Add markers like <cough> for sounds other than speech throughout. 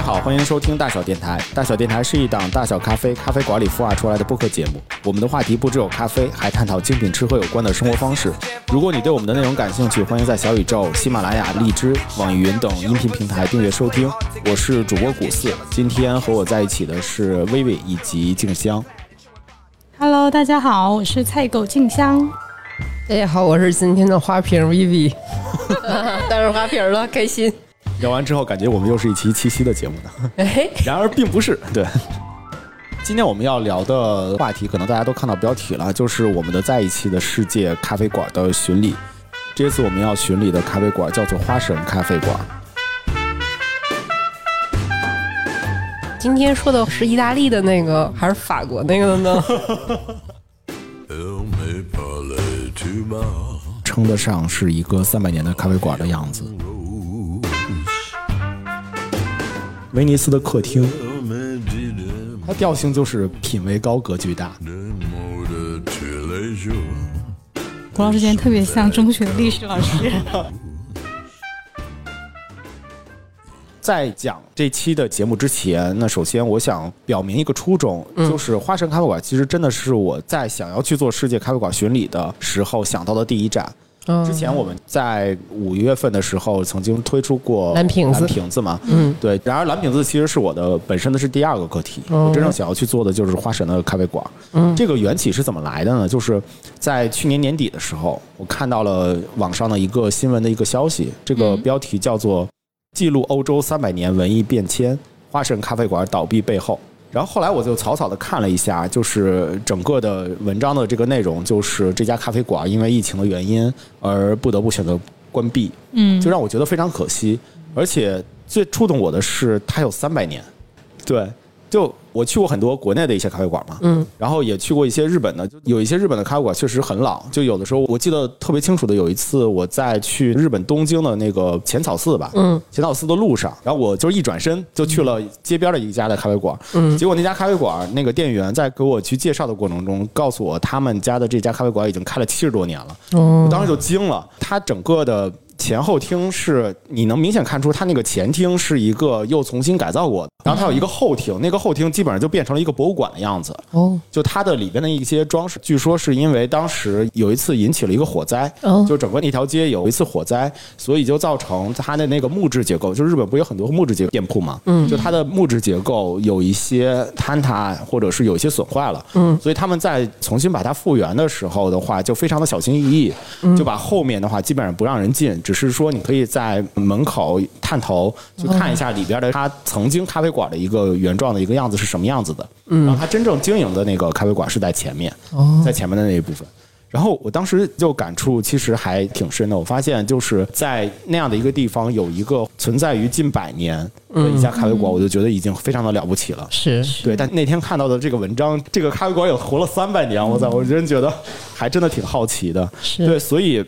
家好，欢迎收听大小电台。大小电台是一档大小咖啡咖啡馆里孵化出来的播客节目。我们的话题不只有咖啡，还探讨精品吃喝有关的生活方式。如果你对我们的内容感兴趣，欢迎在小宇宙、喜马拉雅、荔枝、网易云等音频平台订阅收听。我是主播古四，今天和我在一起的是薇薇以及静香。Hello，大家好，我是菜狗静香。大家好，我是今天的花瓶 Vivi，带上花瓶了，开心。聊完之后，感觉我们又是一期七夕的节目呢。哎，然而并不是，<laughs> 对。今天我们要聊的话题，可能大家都看到标题了，就是我们的在一期的世界咖啡馆的巡礼。这次我们要巡礼的咖啡馆叫做花神咖啡馆。今天说的是意大利的那个还是法国那个的呢？称得上是一个三百年的咖啡馆的样子。威尼斯的客厅，它调性就是品味高、格局大。古老师今天特别像中学的历史老师。<laughs> 在讲这期的节目之前，那首先我想表明一个初衷，就是花神咖啡馆其实真的是我在想要去做世界咖啡馆巡礼的时候想到的第一站。之前我们在五月份的时候曾经推出过蓝瓶子蓝瓶子嘛，嗯，对。然而蓝瓶子其实是我的本身的是第二个课题，我真正想要去做的就是花神的咖啡馆。嗯，这个缘起是怎么来的呢？就是在去年年底的时候，我看到了网上的一个新闻的一个消息，这个标题叫做。记录欧洲三百年文艺变迁，花神咖啡馆倒闭背后。然后后来我就草草的看了一下，就是整个的文章的这个内容，就是这家咖啡馆因为疫情的原因而不得不选择关闭，嗯，就让我觉得非常可惜。而且最触动我的是，它有三百年，对，就我去过很多国内的一些咖啡馆嘛，嗯，然后也去过一些日本的，就有一些日本的咖啡馆确实很老，就有的时候我记得特别清楚的，有一次我在去日本东京的那个浅草寺吧，嗯，浅草寺的路上，然后我就一转身就去了街边的一家的咖啡馆，嗯。结果那家咖啡馆那个店员在给我去介绍的过程中，告诉我他们家的这家咖啡馆已经开了七十多年了，哦。我当时就惊了，它整个的。前后厅是你能明显看出，它那个前厅是一个又重新改造过的，然后它有一个后厅，那个后厅基本上就变成了一个博物馆的样子。哦，就它的里边的一些装饰，据说是因为当时有一次引起了一个火灾，哦。就整个那条街有一次火灾，所以就造成它的那个木质结构，就日本不有很多木质结构店铺嘛，嗯，就它的木质结构有一些坍塌，或者是有一些损坏了，嗯，所以他们在重新把它复原的时候的话，就非常的小心翼翼，就把后面的话基本上不让人进，只是说你可以在门口探头去看一下里边的它曾经咖啡馆的一个原状的一个样子是什么样子的，然后它真正经营的那个咖啡馆是在前面，在前面的那一部分。然后我当时就感触其实还挺深的，我发现就是在那样的一个地方有一个存在于近百年的一家咖啡馆，我就觉得已经非常的了不起了。是对，但那天看到的这个文章，这个咖啡馆有活了三百年，我操，我真觉得还真的挺好奇的。是对，所以，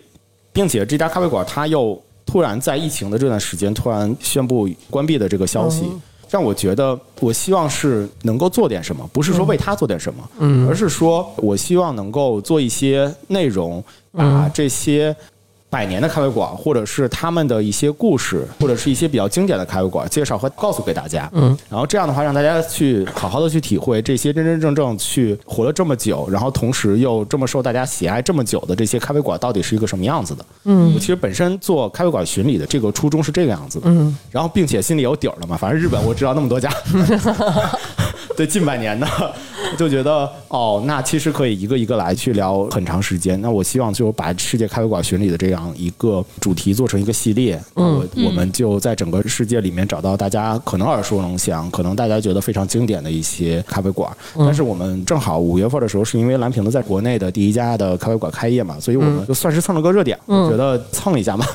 并且这家咖啡馆它又突然在疫情的这段时间突然宣布关闭的这个消息。让我觉得，我希望是能够做点什么，不是说为他做点什么，嗯，而是说我希望能够做一些内容，把这些百年的咖啡馆，或者是他们的一些故事，或者是一些比较经典的咖啡馆介绍和告诉给大家，嗯，然后这样的话，让大家去好好的去体会这些真真正正去活了这么久，然后同时又这么受大家喜爱这么久的这些咖啡馆到底是一个什么样子的。嗯，我其实本身做咖啡馆巡礼的这个初衷是这个样子的。嗯，然后并且心里有底儿了嘛，反正日本我知道那么多家，<laughs> 对近百年的，就觉得哦，那其实可以一个一个来去聊很长时间。那我希望就把世界咖啡馆巡礼的这样一个主题做成一个系列，嗯，我我们就在整个世界里面找到大家可能耳熟能详，可能大家觉得非常经典的一些咖啡馆。但是我们正好五月份的时候，是因为蓝瓶子在国内的第一家的咖啡馆开业嘛，所以我们就算是蹭了个热点，觉得蹭一下嘛。<laughs>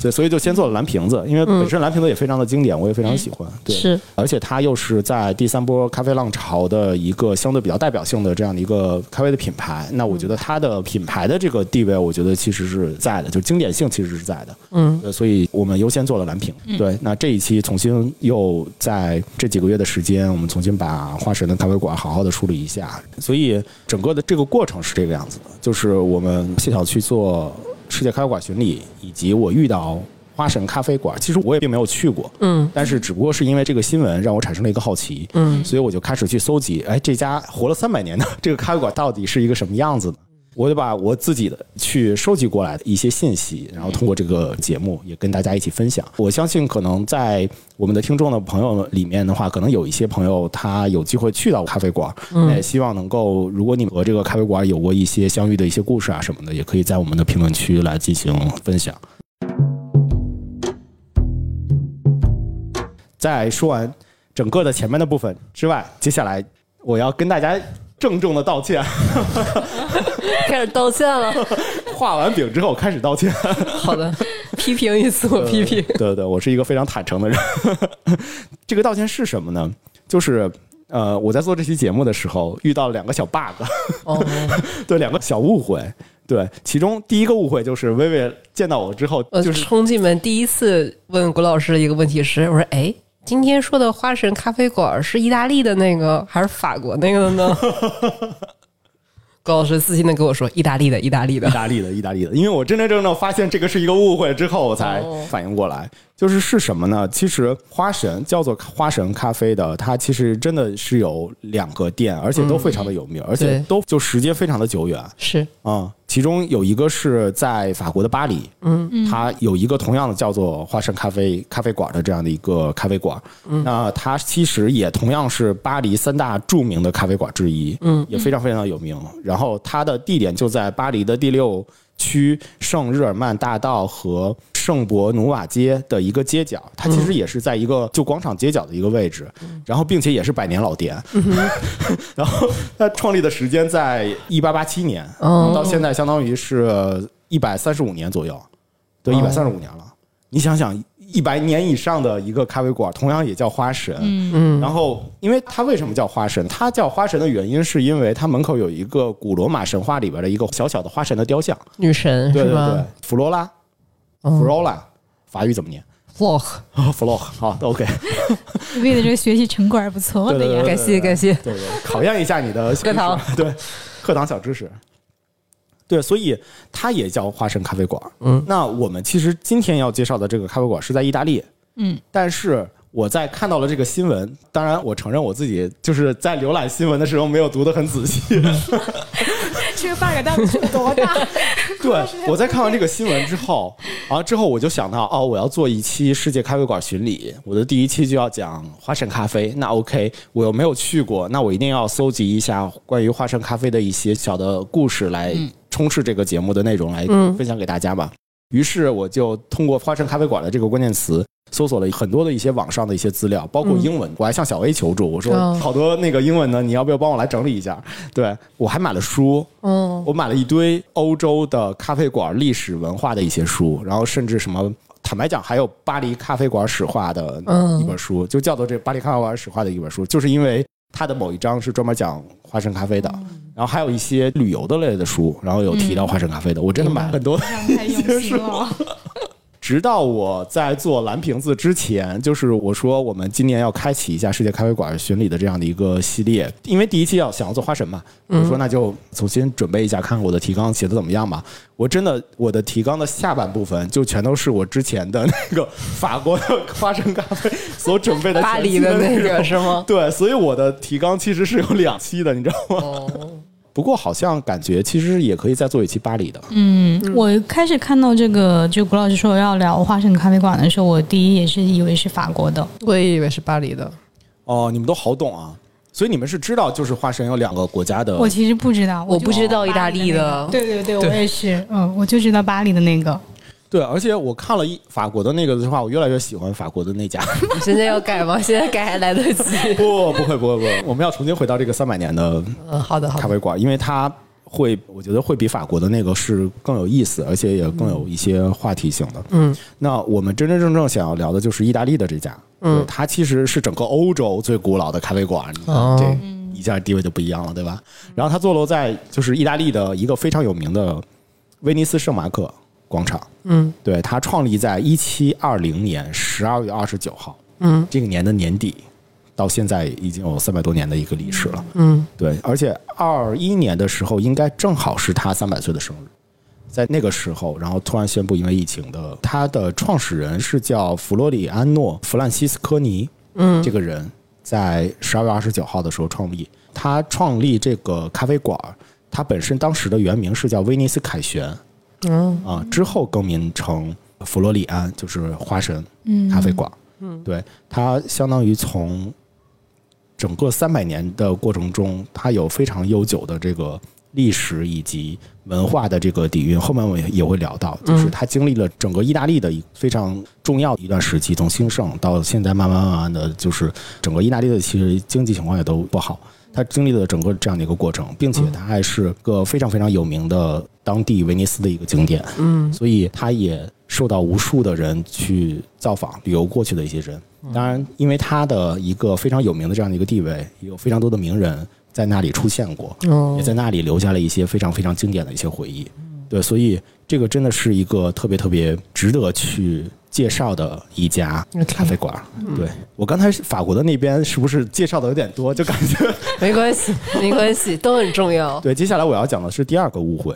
对，所以就先做了蓝瓶子，因为本身蓝瓶子也非常的经典，我也非常喜欢。对，是，而且它又是在第三波咖啡浪潮的一个相对比较代表性的这样的一个咖啡的品牌。那我觉得它的品牌的这个地位，我觉得其实是在的，就经典性其实是在的。嗯，呃所以我们优先做了蓝屏。对，那这一期重新又在这几个月的时间，我们重新把花神的咖啡馆好好的梳理一下。所以整个的这个过程是这个样子的，就是我们协调去做世界咖啡馆巡礼，以及我遇到花神咖啡馆，其实我也并没有去过，嗯但是只不过是因为这个新闻让我产生了一个好奇，嗯所以我就开始去搜集，哎，这家活了三百年的这个咖啡馆到底是一个什么样子的？我就把我自己的去收集过来的一些信息，然后通过这个节目也跟大家一起分享。我相信，可能在我们的听众的朋友里面的话，可能有一些朋友他有机会去到咖啡馆，那也希望能够，如果你们和这个咖啡馆有过一些相遇的一些故事啊什么的，也可以在我们的评论区来进行分享。在说完整个的前面的部分之外，接下来我要跟大家郑重的道歉。<laughs> 开始道歉了。画完饼之后开始道歉。好的，批评一次我批评。对对对，我是一个非常坦诚的人。<laughs> 这个道歉是什么呢？就是呃，我在做这期节目的时候遇到了两个小 bug，哦，<laughs> 对，两个小误会。对，其中第一个误会就是薇薇见到我之后，呃，就是冲进门第一次问谷老师的一个问题是：我说，哎，今天说的花神咖啡馆是意大利的那个还是法国那个的呢？<laughs> 高老师自信的跟我说：意大利的，意大利的意。大利的，意大利的，因为我真真正正发现这个是一个误会之后，我才哦反应过来，就是是什么呢？其实花神叫做花神咖啡的，它其实真的是有两个店，而且都非常的有名，而且都就时间非常的久远。是，啊、其中有一个是在法国的巴黎，嗯，它有一个同样的叫做花神咖啡咖啡馆的这样的一个咖啡馆，那它其实也同样是巴黎三大著名的咖啡馆之一，嗯，也非常非常的有名。然后它的地点就在巴黎的第六区圣日耳曼大道和圣伯努瓦街的一个街角，它其实也是在一个就广场街角的一个位置，然后并且也是百年老店。<laughs> 然后它创立的时间在一八八七年，哦到现在相当于是一百三十五年左右，对，一百三十五年了。你想想，一百年以上的一个咖啡馆，同样也叫花神。嗯然后，因为它为什么叫花神？它叫花神的原因，是因为它门口有一个古罗马神话里边的一个小小的花神的雕像。女神对对对是吧，弗罗拉，哦弗罗拉，法语怎么念洛，<laughs> 好，OK，为了这个学习成果还不错的呀。感谢感谢。对对，考验一下你的 <laughs> 课堂，对，课堂小知识。对，所以它也叫花神咖啡馆。嗯，那我们其实今天要介绍的这个咖啡馆是在意大利。嗯，但是我在看到了这个新闻，当然我承认我自己就是在浏览新闻的时候没有读得很仔细。<laughs> 这个 bug 到底是多大？对，我在看完这个新闻之后，然后之后我就想到，哦，我要做一期世界咖啡馆巡礼，我的第一期就要讲花城咖啡。那 OK，我又没有去过，那我一定要搜集一下关于花城咖啡的一些小的故事，来充斥这个节目的内容，来分享给大家吧。于是我就通过花城咖啡馆的这个关键词。搜索了很多的一些网上的一些资料，包括英文，我还向小 A 求助，我说哦好多那个英文呢，你要不要帮我来整理一下？对我还买了书，嗯，我买了一堆欧洲的咖啡馆历史文化的一些书，然后甚至什么，坦白讲，还有巴黎咖啡馆史话的一本书，就叫做这巴黎咖啡馆史话的一本书，就是因为它的某一章是专门讲花生咖啡的，然后还有一些旅游的类的书，然后有提到花生咖啡的，我真的买了很多。太用心了。<laughs> 直到我在做蓝瓶子之前，就是我说我们今年要开启一下世界咖啡馆巡礼的这样的一个系列，因为第一期要想要做花神嘛，我说那就重新准备一下，看看我的提纲写的怎么样吧。我真的我的提纲的下半部分就全都是我之前的那个法国的花神咖啡所准备的巴黎的那个是吗？对，所以我的提纲其实是有两期的，你知道吗？哦，不过好像感觉其实也可以再做一期巴黎的。嗯，我开始看到这个，就谷老师说要聊花神咖啡馆的时候，我第一也是以为是法国的。我也以为是巴黎的。哦，你们都好懂啊！所以你们是知道，就是花神有两个国家的。我其实不知道，就我不知道意大利的那个对对对，我也是，嗯，我就知道巴黎的那个。对，而且我看了一法国的那个的话，我越来越喜欢法国的那家。<laughs> 你现在要改吗？现在改还来得及。<laughs> 不，不会，不会，不会，我们要重新回到这个三百年的嗯，好的，好的。咖啡馆，因为它会，我觉得会比法国的那个是更有意思，而且也更有一些话题性的。嗯，那我们真真正正想要聊的就是意大利的这家，嗯，它其实是整个欧洲最古老的咖啡馆，哦这一下地位就不一样了，对吧？然后它坐落在就是意大利的一个非常有名的威尼斯圣马可广场，嗯。对，它创立在一七二零年十二月二十九号，嗯。这个年的年底，到现在已经有三百多年的一个历史了。嗯。对，而且二一年的时候，应该正好是他三百岁的生日。在那个时候，然后突然宣布因为疫情的，他的创始人是叫弗洛里安诺·弗兰西斯科尼，嗯，这个人在十二月二十九号的时候创立，他创立这个咖啡馆，他本身当时的原名是叫威尼斯凯旋，嗯啊，之后更名成佛罗里安，就是花神咖啡馆，嗯，对，它相当于从整个三百年的过程中，它有非常悠久的这个历史以及文化的这个底蕴。后面我也也会聊到，就是它经历了整个意大利的一非常重要的一段时期，从兴盛到现在慢慢慢慢的就是整个意大利的其实经济情况也都不好。它经历了整个这样的一个过程，并且他还是个非常非常有名的当地威尼斯的一个景点。嗯，所以他也受到无数的人去造访、旅游过去的一些人。当然，因为他的一个非常有名的这样的一个地位，有非常多的名人在那里出现过，也在那里留下了一些非常非常经典的一些回忆。对，所以这个真的是一个特别特别值得去介绍的一家咖啡馆。对我刚才法国的那边是不是介绍的有点多？就感觉 <laughs> 没关系，没关系，都很重要。<laughs> 对，接下来我要讲的是第二个误会。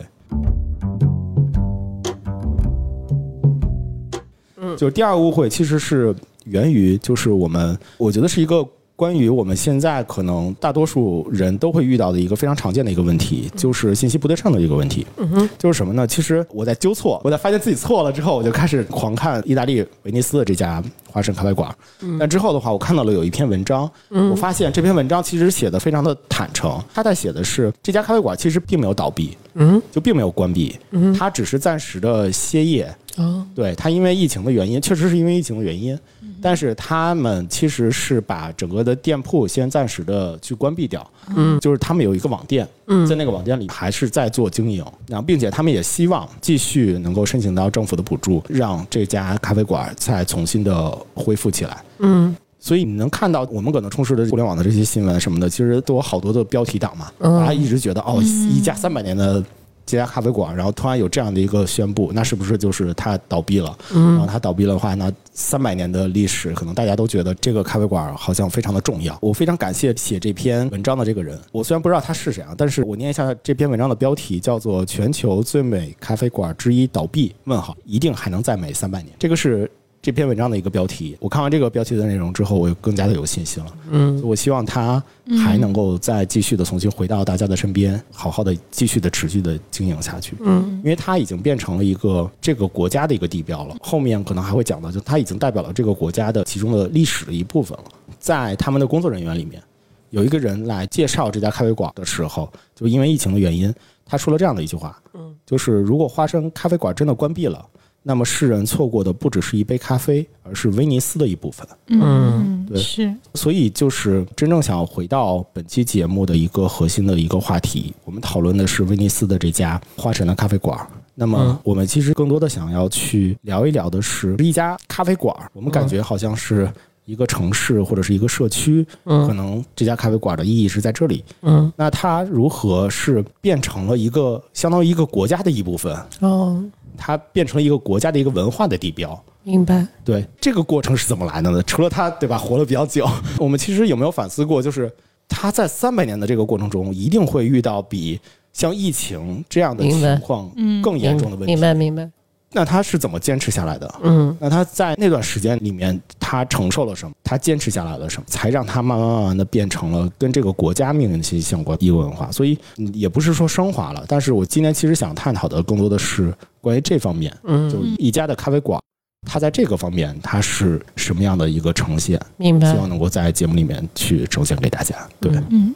嗯，就是第二个误会其实是源于，就是我们我觉得是一个关于我们现在可能大多数人都会遇到的一个非常常见的一个问题，就是信息不对称的一个问题。嗯哼，就是什么呢？其实我在纠错，我在发现自己错了之后，我就开始狂看意大利威尼斯的这家花生咖啡馆。但之后的话，我看到了有一篇文章，我发现这篇文章其实写的非常的坦诚。他在写的是这家咖啡馆其实并没有倒闭，嗯，就并没有关闭，嗯，它只是暂时的歇业。哦，对，它因为疫情的原因，确实是因为疫情的原因，但是他们其实是把整个的店铺先暂时的去关闭掉，嗯，就是他们有一个网店，嗯，在那个网店里还是在做经营，然后并且他们也希望继续能够申请到政府的补助，让这家咖啡馆再重新的恢复起来，嗯，所以你能看到我们可能充斥的互联网的这些新闻什么的，其实都有好多的标题党嘛，大家一直觉得哦，一家三百年的。这家咖啡馆，然后突然有这样的一个宣布，那是不是就是它倒闭了？然后它倒闭了的话，那三百年的历史，可能大家都觉得这个咖啡馆好像非常的重要。我非常感谢写这篇文章的这个人，我虽然不知道他是谁啊，但是我念一下这篇文章的标题，叫做《全球最美咖啡馆之一倒闭？问号，一定还能再美三百年》。这个是。这篇文章的一个标题，我看完这个标题的内容之后，我又更加的有信心了。嗯，我希望他还能够再继续的重新回到大家的身边，好好的继续的持续的经营下去。嗯，因为他已经变成了一个这个国家的一个地标了。后面可能还会讲到，就他已经代表了这个国家的其中的历史的一部分了。在他们的工作人员里面，有一个人来介绍这家咖啡馆的时候，就因为疫情的原因，他说了这样的一句话，嗯，就是如果花生咖啡馆真的关闭了。那么世人错过的不只是一杯咖啡，而是威尼斯的一部分。嗯，对，是。所以就是真正想要回到本期节目的一个核心的一个话题，我们讨论的是威尼斯的这家花神的咖啡馆。那么我们其实更多的想要去聊一聊的是一家咖啡馆。我们感觉好像是一个城市或者是一个社区，可能这家咖啡馆的意义是在这里。嗯，那它如何是变成了一个相当于一个国家的一部分？哦。它变成了一个国家的一个文化的地标，明白？对，这个过程是怎么来的呢？除了它，对吧？活得比较久，<laughs> 我们其实有没有反思过？就是它在三百年的这个过程中，一定会遇到比像疫情这样的情况更严重的问题。明白，明白。那他是怎么坚持下来的？嗯，那他在那段时间里面，他承受了什么？他坚持下来了什么？才让他慢慢慢慢的变成了跟这个国家命运息息相关的一个文化。所以也不是说升华了，但是我今天其实想探讨的更多的是关于这方面。嗯，就一家的咖啡馆，它在这个方面它是什么样的一个呈现？明白。希望能够在节目里面去呈现给大家。对，嗯。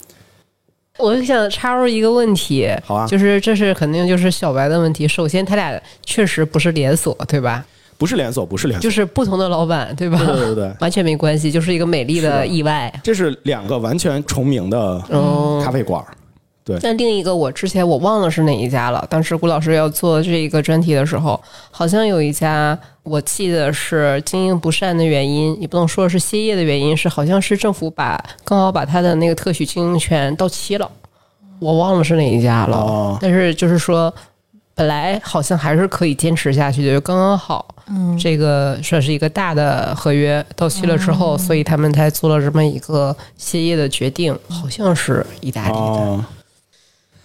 我想插入一个问题，好啊，就是这是肯定就是小白的问题。首先，他俩确实不是连锁，对吧？不是连锁，不是连锁，就是不同的老板，对吧？对对对，<laughs> 完全没关系，就是一个美丽的意外。这是两个完全重名的咖啡馆。对，但另一个我之前我忘了是哪一家了。当时顾老师要做这一个专题的时候，好像有一家，我记得是经营不善的原因，也不能说是歇业的原因，是好像是政府把刚好把他的那个特许经营权到期了，我忘了是哪一家了。但是就是说，本来好像还是可以坚持下去的，就刚刚好。嗯，这个算是一个大的合约到期了之后，所以他们才做了这么一个歇业的决定，好像是意大利的。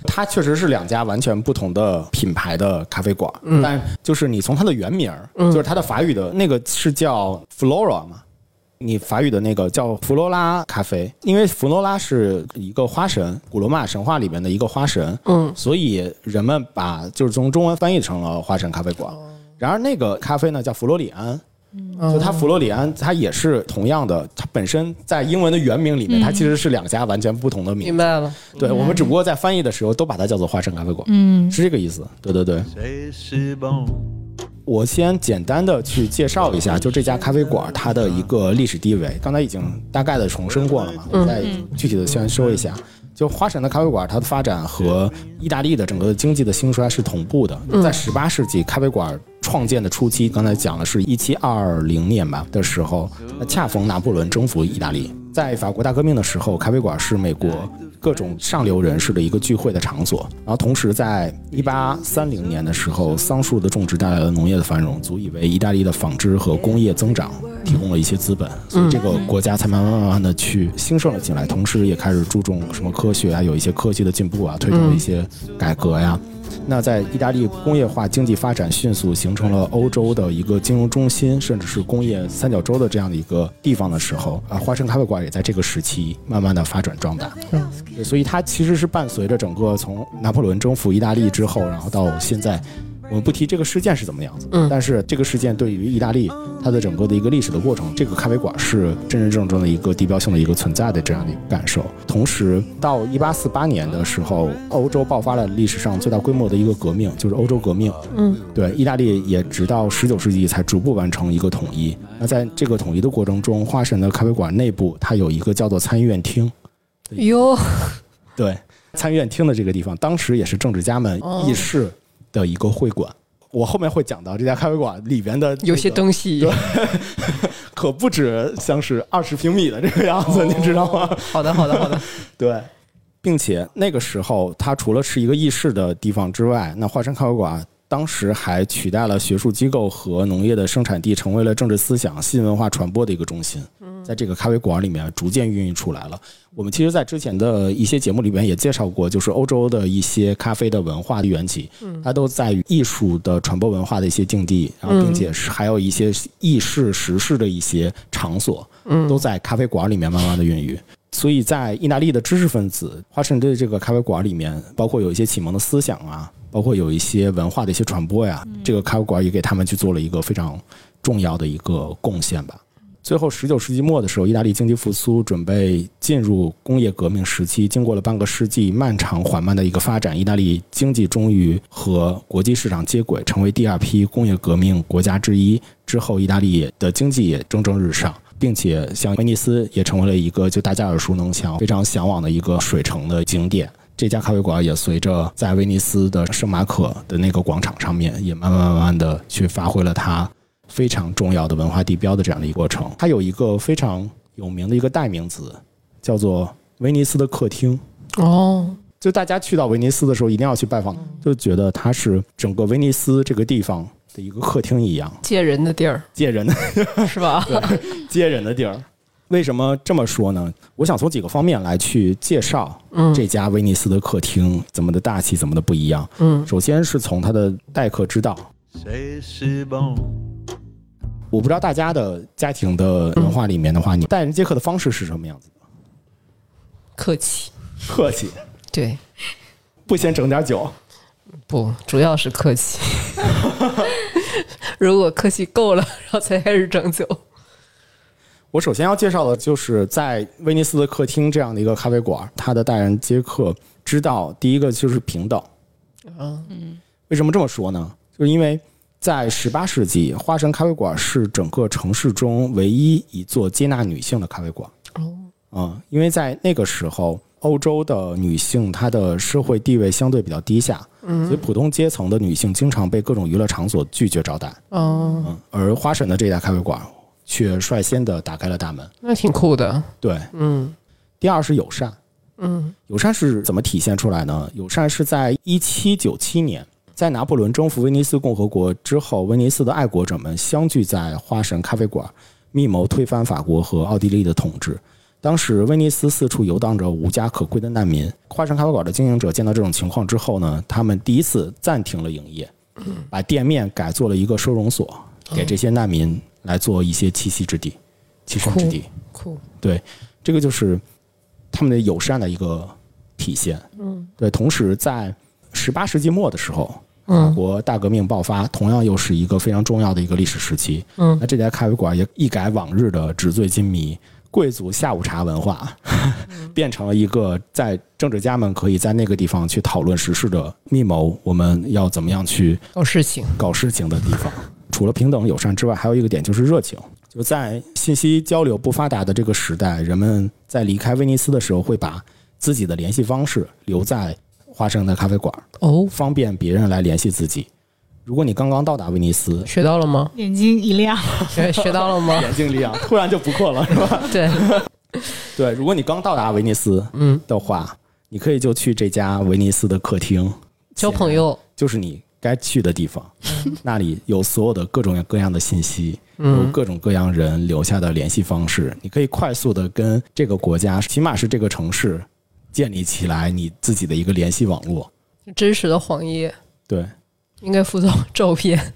它确实是两家完全不同的品牌的咖啡馆，但就是你从它的原名儿，就是它的法语的那个是叫 Flora 嘛。你法语的那个叫弗罗拉咖啡，因为弗罗拉是一个花神，古罗马神话里面的一个花神，嗯，所以人们把就是从中文翻译成了花神咖啡馆。然而那个咖啡呢叫弗罗里安，就它弗罗里安，它也是同样的，它本身在英文的原名里面，它其实是两家完全不同的名字。明白了。对我们只不过在翻译的时候都把它叫做花神咖啡馆，嗯，是这个意思。对对对。C'est si bon. 我先简单的去介绍一下，就这家咖啡馆它的一个历史地位，刚才已经大概的重申过了嘛，我再具体的先说一下。就花神的咖啡馆，它的发展和意大利的整个的经济的兴衰是同步的。在十八世纪咖啡馆创建的初期，刚才讲的是一七二零年吧的时候，那恰逢拿破仑征服意大利。在法国大革命的时候，咖啡馆是美国各种上流人士的一个聚会的场所。然后同时，在一八三零年的时候，桑树的种植带来了农业的繁荣，足以为意大利的纺织和工业增长提供了一些资本，所以这个国家才慢慢慢慢的去兴盛了起来。同时，也开始注重什么科学啊，有一些科技的进步啊，推动了一些改革呀。那在意大利工业化经济发展迅速，形成了欧洲的一个金融中心，甚至是工业三角洲的这样的一个地方的时候，啊，花生咖啡馆也在这个时期慢慢的发展壮大。嗯，所以它其实是伴随着整个从拿破仑征服意大利之后，然后到现在。我们不提这个事件是怎么样子，嗯但是这个事件对于意大利它的整个的一个历史的过程，这个咖啡馆是真真正正的一个地标性的一个存在的这样的一个感受。同时，到一八四八年的时候，欧洲爆发了历史上最大规模的一个革命，就是欧洲革命。嗯，对，意大利也直到十九世纪才逐步完成一个统一。那在这个统一的过程中，花神的咖啡馆内部它有一个叫做参议院厅，哟，对，参议院厅的这个地方，当时也是政治家们哦议事的一个会馆。我后面会讲到这家咖啡馆里边的、有些东西。<laughs> 可不止像是二十平米的这个样子，你知道吗？好的，好的，好的。<laughs> 对，并且那个时候，它除了是一个议事的地方之外，那华山咖啡馆当时还取代了学术机构和农业的生产地，成为了政治思想、新文化传播的一个中心。在这个咖啡馆里面逐渐孕育出来了。我们其实，在之前的一些节目里面也介绍过，就是欧洲的一些咖啡的文化的缘起，它都在于艺术的传播文化的一些境地，然后并且是还有一些议事时事的一些场所，都在咖啡馆里面慢慢的孕育。所以在意大利的知识分子华盛顿这个咖啡馆里面，包括有一些启蒙的思想啊，包括有一些文化的一些传播呀，这个咖啡馆也给他们去做了一个非常重要的一个贡献吧。最后，十九世纪末的时候，意大利经济复苏，准备进入工业革命时期。经过了半个世纪漫长缓慢的一个发展，意大利经济终于和国际市场接轨，成为第二批工业革命国家之一。之后，意大利的经济也蒸蒸日上，并且像威尼斯也成为了一个就大家耳熟能详、非常向往的一个水城的景点。这家咖啡馆也随着在威尼斯的圣马可的那个广场上面，也慢慢慢慢的去发挥了它非常重要的文化地标的这样的一个过程。它有一个非常有名的一个代名词，叫做威尼斯的客厅。哦，就大家去到威尼斯的时候，一定要去拜访，就觉得它是整个威尼斯这个地方的一个客厅一样，借人的地儿接人的是吧？接人的地儿。为什么这么说呢？我想从几个方面来去介绍嗯这家威尼斯的客厅怎么的大气，怎么的不一样。嗯首先是从它的待客之道.我不知道大家的家庭的文化里面的话，你待人接客的方式是什么样子的？客气。客气，对，不先整点酒。不，主要是客气。<laughs> 如果客气够了，然后才开始整酒。我首先要介绍的就是在威尼斯的客厅这样的一个咖啡馆，它的待人接客之道，第一个就是平等。嗯为什么这么说呢？就是因为在十八世纪，花神咖啡馆是整个城市中唯一一座接纳女性的咖啡馆。哦，啊、因为在那个时候，欧洲的女性她的社会地位相对比较低下，嗯所以普通阶层的女性经常被各种娱乐场所拒绝招待。哦，嗯，而花神的这家咖啡馆却率先的打开了大门。那挺酷的。对，嗯第二是友善。嗯友善是怎么体现出来呢？友善是在一七九七年，在拿破仑征服威尼斯共和国之后，威尼斯的爱国者们相聚在花神咖啡馆，密谋推翻法国和奥地利的统治。当时威尼斯四处游荡着无家可归的难民，花神咖啡馆的经营者见到这种情况之后呢，他们第一次暂停了营业，把店面改做了一个收容所，给这些难民来做一些栖息之地、栖身之地。酷，对，这个就是他们的友善的一个体现。嗯，对。同时，在十八世纪末的时候，法嗯国大革命爆发，同样又是一个非常重要的一个历史时期。嗯那这家咖啡馆也一改往日的纸醉金迷、贵族下午茶文化，<laughs> 变成了一个在政治家们可以在那个地方去讨论时事的密谋，我们要怎么样去搞事情，搞事情的地方。除了平等友善之外，还有一个点就是热情。就在信息交流不发达的这个时代，人们在离开威尼斯的时候，会把自己的联系方式留在花生的咖啡馆，哦，方便别人来联系自己。如果你刚刚到达威尼斯，学到了吗？眼睛一亮，<laughs> 学学到了吗？眼睛一亮，突然就不困了，是吧？<laughs> 对，<laughs> 对，如果你刚到达威尼斯嗯，的话，你可以就去这家威尼斯的客厅交朋，友，就是你该去的地方。那里有所有的各种各样的信息，有嗯各种各样人留下的联系方式，你可以快速的跟这个国家，起码是这个城市，建立起来你自己的一个联系网络。真实的黄页。对，应该附送照片，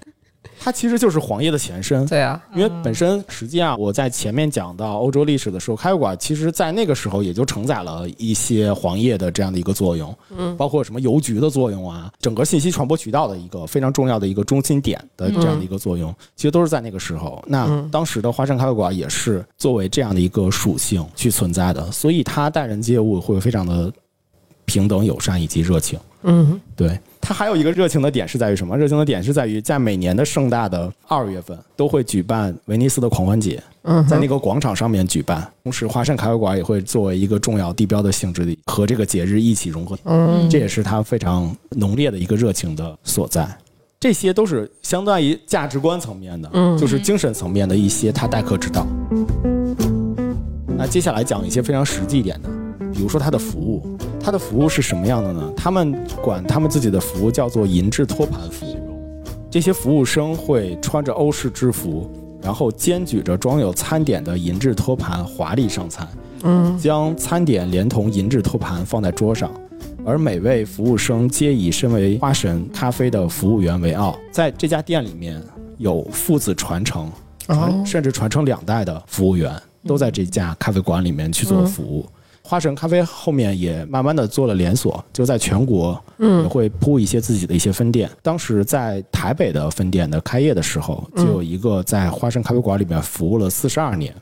它其实就是黄页的前身。对啊，因为本身实际上我在前面讲到欧洲历史的时候，咖啡馆其实在那个时候也就承载了一些黄页的这样的一个作用，嗯，包括什么邮局的作用啊，整个信息传播渠道的一个非常重要的一个中心点的这样的一个作用，其实都是在那个时候。那当时的花山咖啡馆也是作为这样的一个属性去存在的，所以它待人接物会非常的平等、友善以及热情。嗯对，它还有一个热情的点是在于什么？热情的点是在于在每年的盛大的二月份都会举办威尼斯的狂欢节，嗯在那个广场上面举办。同时，华盛咖啡馆也会作为一个重要地标的性质的和这个节日一起融合，嗯这也是它非常浓烈的一个热情的所在。这些都是相当于价值观层面的，嗯就是精神层面的一些他待客之道。那接下来讲一些非常实际一点的，比如说它的服务，它的服务是什么样的呢？他们管他们自己的服务叫做银质托盘服务。这些服务生会穿着欧式制服，然后肩举着装有餐点的银质托盘，华丽上餐。嗯将餐点连同银质托盘放在桌上，而每位服务生皆以身为花神咖啡的服务员为傲。在这家店里面有父子传承，哦甚至传承两代的服务员都在这家咖啡馆里面去做服务。花神咖啡后面也慢慢的做了连锁，就在全国也会铺一些自己的一些分店。当时在台北的分店的开业的时候，就有一个在花神咖啡馆里面服务了四十二年，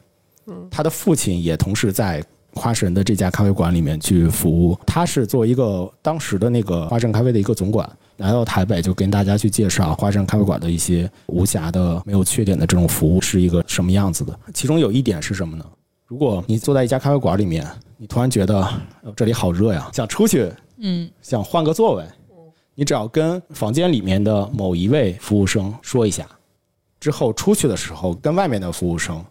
他的父亲也同时在花神的这家咖啡馆里面去服务。他是作为一个当时的那个花神咖啡的一个总管，来到台北就跟大家去介绍花神咖啡馆的一些无瑕的、没有缺点的这种服务是一个什么样子的。其中有一点是什么呢？如果你坐在一家咖啡馆里面，你突然觉得呃这里好热呀，想出去，嗯，想换个座位，你只要跟房间里面的某一位服务生说一下，之后出去的时候跟外面的服务生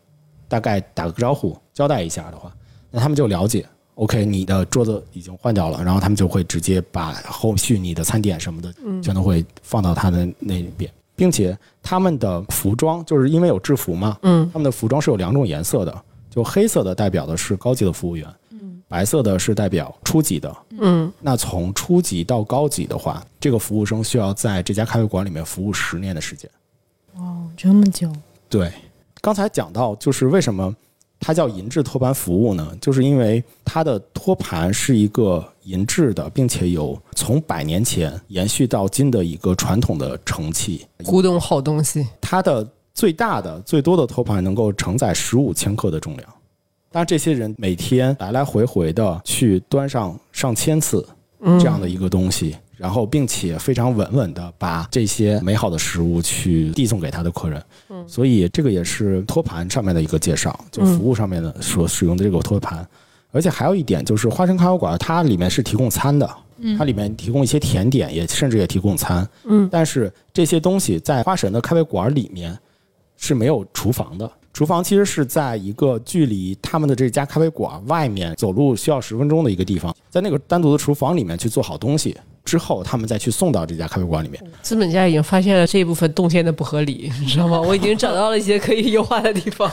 大概打个招呼，交代一下的话，那他们就了解。OK，你的桌子已经换掉了，然后他们就会直接把后续你的餐点什么的，全都会放到他的那边，并且他们的服装就是因为有制服嘛，嗯。他们的服装是有两种颜色的，就黑色的代表的是高级的服务员，嗯白色的是代表初级的。嗯那从初级到高级的话，这个服务生需要在这家咖啡馆里面服务十年的时间。哦，这么久，对，刚才讲到就是为什么它叫银质托盘服务呢？就是因为它的托盘是一个银质的，并且有从百年前延续到今的一个传统的盛器。古董好东西，它的最大的、最多的托盘能够承载十五千克的重量。当然，这些人每天来来回回的去端上上千次这样的一个东西，然后并且非常稳稳的把这些美好的食物去递送给他的客人。所以这个也是托盘上面的一个介绍，就服务上面的所使用的这个托盘。而且还有一点就是，花生咖啡馆它里面是提供餐的，它里面提供一些甜点，也甚至也提供餐。嗯，但是这些东西在花神的咖啡馆里面是没有厨房的。厨房其实是在一个距离他们的这家咖啡馆外面走路需要十分钟的一个地方，在那个单独的厨房里面去做好东西，之后他们再去送到这家咖啡馆里面。资本家已经发现了这一部分动线的不合理，你知道吗？我已经找到了一些可以优化的地方。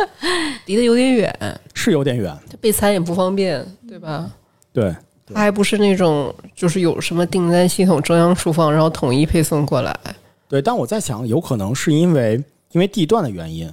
<laughs> 离得有点远，是有点远。这备餐也不方便，对吧？对，它还不是那种就是有什么订单系统、中央厨房，然后统一配送过来。对，但我在想，有可能是因为因为地段的原因，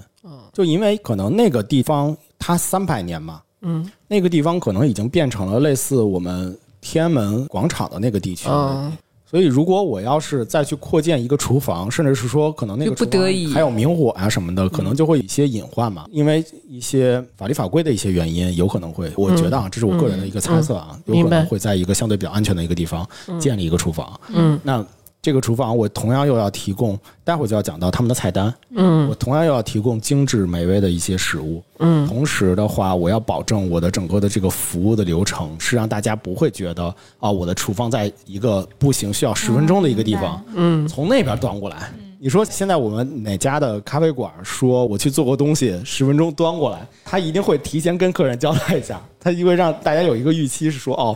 就因为可能那个地方它三百年嘛，嗯。那个地方可能已经变成了类似我们天安门广场的那个地区，嗯，所以如果我要是再去扩建一个厨房，甚至是说可能那个不厨房得已。嗯还有明火啊什么的，可能就会有一些隐患嘛，因为一些法律法规的一些原因，有可能会，我觉得啊，这是我个人的一个猜测啊，有可能会在一个相对比较安全的一个地方建立一个厨房，嗯，那。这个厨房我同样又要提供，待会儿就要讲到他们的菜单，嗯。我同样又要提供精致美味的一些食物，嗯。同时的话，我要保证我的整个的这个服务的流程是让大家不会觉得啊，我的厨房在一个步行需要十分钟的一个地方，嗯从那边端过来。你说现在我们哪家的咖啡馆说我去做过东西，十分钟端过来，他一定会提前跟客人交代一下，他因为让大家有一个预期是说哦。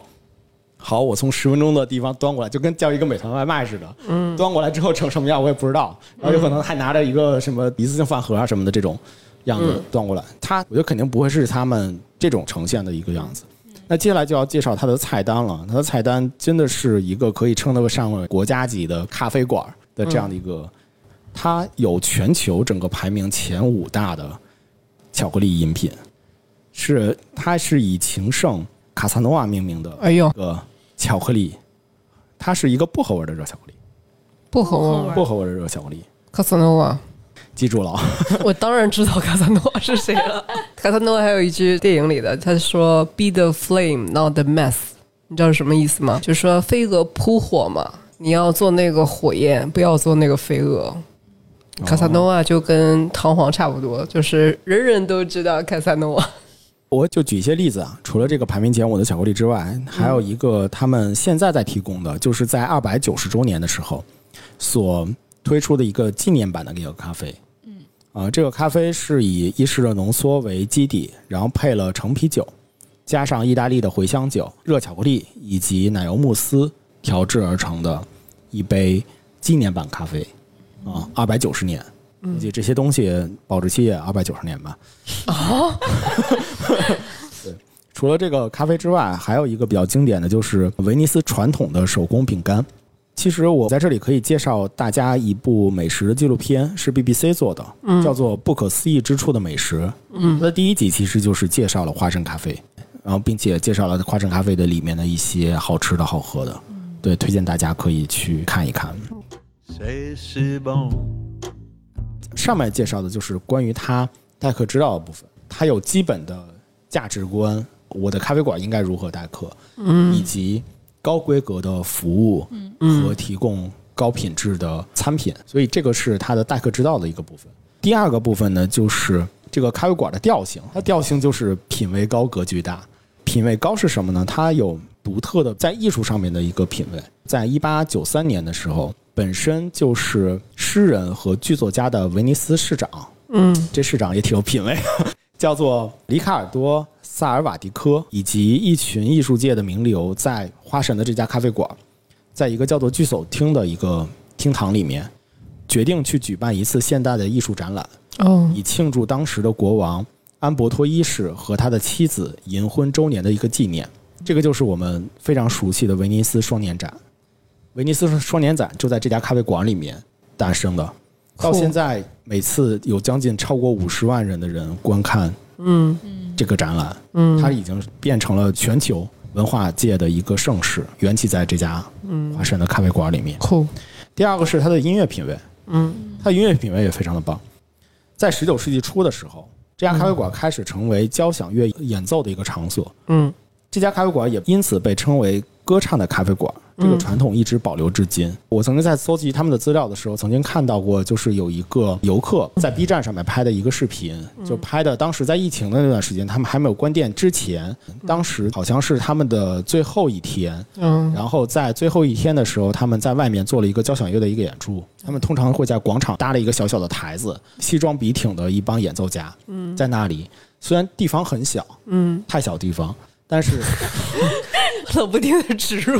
好，我从十分钟的地方端过来，就跟叫一个美团外卖似的。嗯，端过来之后成什么样我也不知道，然后有可能还拿着一个什么一次性饭盒啊什么的这种样子端过来。它我觉得肯定不会是他们这种呈现的一个样子。那接下来就要介绍它的菜单了。它的菜单真的是一个可以称得上为国家级的咖啡馆的这样的一个，它有全球整个排名前五大的巧克力饮品，是它是以情圣卡萨诺瓦命名的哎呦一，个巧克力，它是一个薄荷味的热巧克力，薄荷味儿，薄荷味的热巧克力，卡萨诺瓦。记住了啊。<laughs> 我当然知道卡萨诺瓦是谁了。<laughs> 卡萨诺瓦还有一句电影里的，他说 “Be the flame, not the mess”，你知道是什么意思吗？就是说飞蛾扑火嘛，你要做那个火焰，不要做那个飞蛾。卡萨诺瓦就跟唐璜差不多，就是人人都知道卡萨诺瓦。我就举一些例子啊，除了这个排名前五的巧克力之外，还有一个他们现在在提供的，就是在二百九十周年的时候所推出的一个纪念版的那个咖啡。嗯，啊，这个咖啡是以意式的浓缩为基底，然后配了橙啤酒，加上意大利的茴香酒、热巧克力以及奶油慕斯调制而成的一杯纪念版咖啡。啊，二百九十年，估计这些东西保质期也二百九十年吧。<laughs> <laughs> 除了这个咖啡之外，还有一个比较经典的就是威尼斯传统的手工饼干。其实我在这里可以介绍大家一部美食的纪录片，是 BBC 做的，叫做《不可思议之处的美食》。嗯，它的第一集其实就是介绍了花生咖啡，然后并且介绍了花生咖啡的里面的一些好吃的好喝的。对，推荐大家可以去看一看。C'est si bon. 上面介绍的就是关于他待客之道的部分，他有基本的价值观，我的咖啡馆应该如何待客，嗯，以及高规格的服务，嗯，和提供高品质的餐品，所以这个是它的待客之道的一个部分。第二个部分呢，就是这个咖啡馆的调性，它调性就是品味高、格局大。品味高是什么呢？它有独特的在艺术上面的一个品味。在一八九三年的时候，本身就是诗人和剧作家的威尼斯市长，嗯这市长也挺有品味，叫做里卡尔多·萨尔瓦迪科，以及一群艺术界的名流，在花神的这家咖啡馆，在一个叫做聚首厅的一个厅堂里面，决定去举办一次现代的艺术展览，哦以庆祝当时的国王安伯托一世和他的妻子银婚周年的一个纪念。这个就是我们非常熟悉的威尼斯双年展。威尼斯双年展就在这家咖啡馆里面诞生的，到现在每次有将近超过五十万人的人观看嗯这个展览，嗯它已经变成了全球文化界的一个盛世，缘起在这家华山的咖啡馆里面。酷第二个是它的音乐品味，嗯它音乐品味也非常的棒。在十九世纪初的时候，这家咖啡馆开始成为交响乐演奏的一个场所。嗯这家咖啡馆也因此被称为歌唱的咖啡馆，这个传统一直保留至今。我曾经在搜集他们的资料的时候，曾经看到过，就是有一个游客在 B 站上面拍的一个视频，就拍的当时在疫情的那段时间，他们还没有关店之前，当时好像是他们的最后一天，嗯然后在最后一天的时候，他们在外面做了一个交响乐的一个演出。他们通常会在广场搭了一个小小的台子，西装笔挺的一帮演奏家，在那里。虽然地方很小，嗯，太小地方，但是 <laughs> 冷不丁的植入，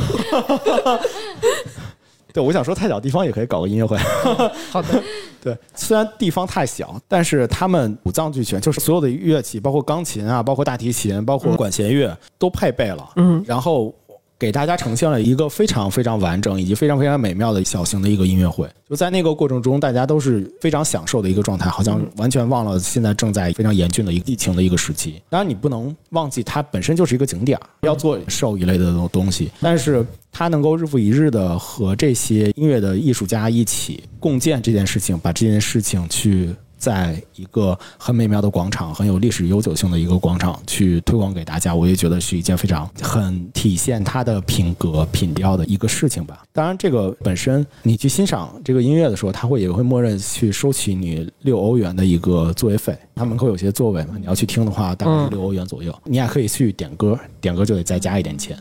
<laughs> 对，我想说太小地方也可以搞个音乐会。<laughs> 好的，对，虽然地方太小，但是他们五脏俱全，就是所有的乐器，包括钢琴啊，包括大提琴，包括管弦乐，都配备了。嗯，然后给大家呈现了一个非常非常完整以及非常非常美妙的小型的一个音乐会。就在那个过程中，大家都是非常享受的一个状态，好像完全忘了现在正在非常严峻的一个疫情的一个时期。当然，你不能忘记它本身就是一个景点儿，要做售一类的东东西，但是它能够日复一日的和这些音乐的艺术家一起共建这件事情，把这件事情去。在一个很美妙的广场，很有历史悠久性的一个广场去推广给大家，我也觉得是一件非常很体现它的品格品调的一个事情吧。当然，这个本身你去欣赏这个音乐的时候，他会也会默认去收取你六欧元的一个座位费。它门口有些座位嘛，你要去听的话，大概是六欧元左右。你也可以去点歌，点歌就得再加一点钱。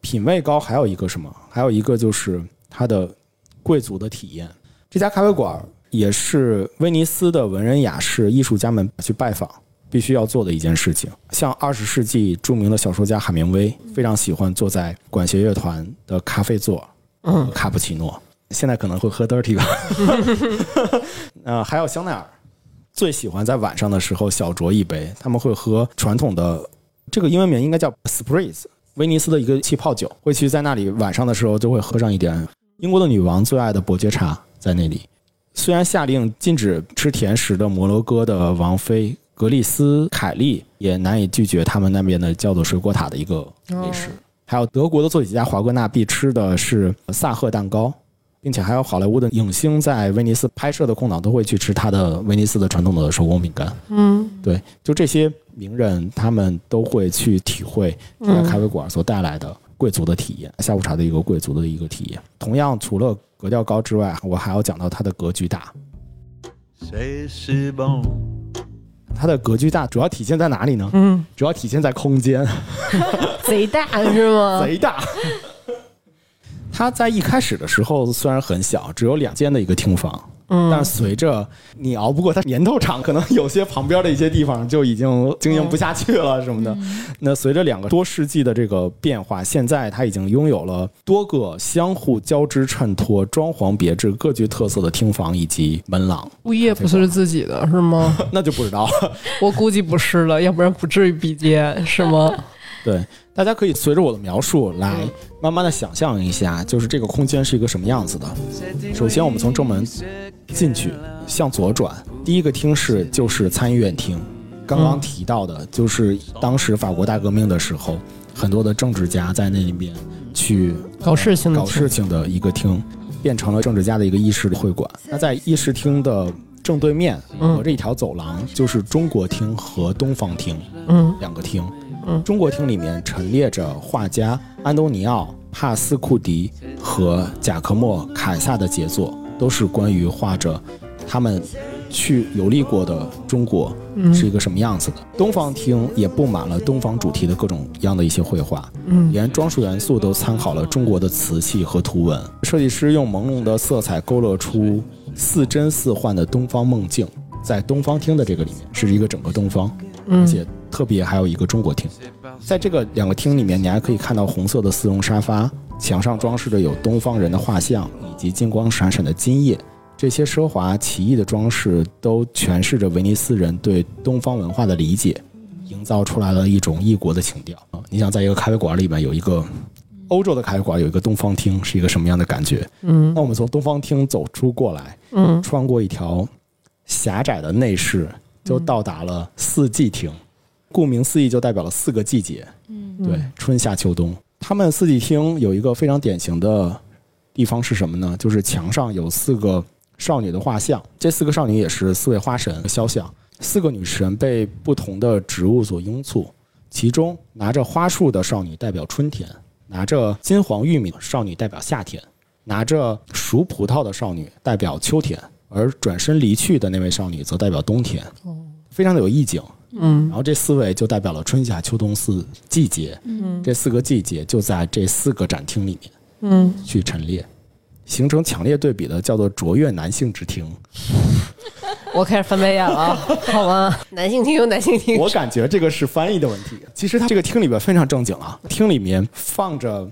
品味高，还有一个什么？还有一个就是它的贵族的体验。这家咖啡馆。也是威尼斯的文人雅士、艺术家们去拜访必须要做的一件事情。像二十世纪著名的小说家海明威，非常喜欢坐在管弦乐团的咖啡座，嗯，卡布奇诺。现在可能会喝 dirty 吧。<laughs> 呃，还有香奈儿，最喜欢在晚上的时候小酌一杯。他们会喝传统的，这个英文名应该叫 Spritz，威尼斯的一个气泡酒。会去在那里晚上的时候就会喝上一点英国的女王最爱的伯爵茶，在那里。虽然下令禁止吃甜食的摩洛哥的王妃格丽斯凯利也难以拒绝他们那边的叫做水果塔的一个美食，还有德国的作曲家华格纳必吃的是萨赫蛋糕，并且还有好莱坞的影星在威尼斯拍摄的空档都会去吃他的威尼斯的传统的手工饼干。嗯，对，就这些名人他们都会去体会这家咖啡馆所带来的贵族的体验，下午茶的一个贵族的一个体验。同样，除了格调高之外，我还要讲到它的格局大。它的格局大主要体现在哪里呢？嗯，主要体现在空间，<laughs> 贼大是吗？<laughs> 贼大。它在一开始的时候虽然很小，只有两间的一个厅房。嗯，但随着你熬不过它年头长，可能有些旁边的一些地方就已经经营不下去了什么的。那随着两个多世纪的这个变化，现在它已经拥有了多个相互交织衬托、装潢别致、各具特色的厅房以及门廊。物业不是自己的是吗？<laughs> 那就不知道了。<laughs> 我估计不是了，要不然不至于比肩是吗？对，大家可以随着我的描述来慢慢的想象一下，就是这个空间是一个什么样子的。首先，我们从正门进去，向左转，第一个厅室就是参议院厅。刚刚提到的，就是当时法国大革命的时候，很多的政治家在那里面去搞事情、搞事情的一个厅，变成了政治家的一个议事会馆。那在议事厅的正对面，隔着一条走廊，就是中国厅和东方厅，嗯，两个厅。中国厅里面陈列着画家安东尼奥·帕斯库迪和贾科莫·凯撒的杰作，都是关于画着他们去游历过的中国是一个什么样子的。东方厅也布满了东方主题的各种样的一些绘画，连装饰元素都参考了中国的瓷器和图文。设计师用朦胧的色彩勾勒出似真似幻的东方梦境，在东方厅的这个里面是一个整个东方，而且。特别还有一个中国厅，在这个两个厅里面，你还可以看到红色的丝绒沙发，墙上装饰着有东方人的画像以及金光闪闪的金叶。这些奢华奇异的装饰都诠释着威尼斯人对东方文化的理解，营造出来了一种异国的情调啊！你想，在一个咖啡馆里面有一个欧洲的咖啡馆，有一个东方厅，是一个什么样的感觉？嗯，那我们从东方厅走出过来，嗯，穿过一条狭窄的内室，就到达了四季厅。顾名思义，就代表了四个季节。嗯，对，春夏秋冬。他们四季厅有一个非常典型的地方是什么呢？就是墙上有四个少女的画像，这四个少女也是四位花神肖像。四个女神被不同的植物所拥簇，其中拿着花束的少女代表春天，拿着金黄玉米的少女代表夏天，拿着熟葡萄的少女代表秋天，而转身离去的那位少女则代表冬天。哦，非常的有意境。嗯，然后这四位就代表了春夏秋冬四季节，嗯，这四个季节就在这四个展厅里面，嗯，去陈列，形成强烈对比的叫做卓越男性之厅。<laughs> 我开始翻白眼了，好吗？<laughs> 男性厅有男性厅，我感觉这个是翻译的问题。其实它这个厅里边非常正经啊，厅里面放着。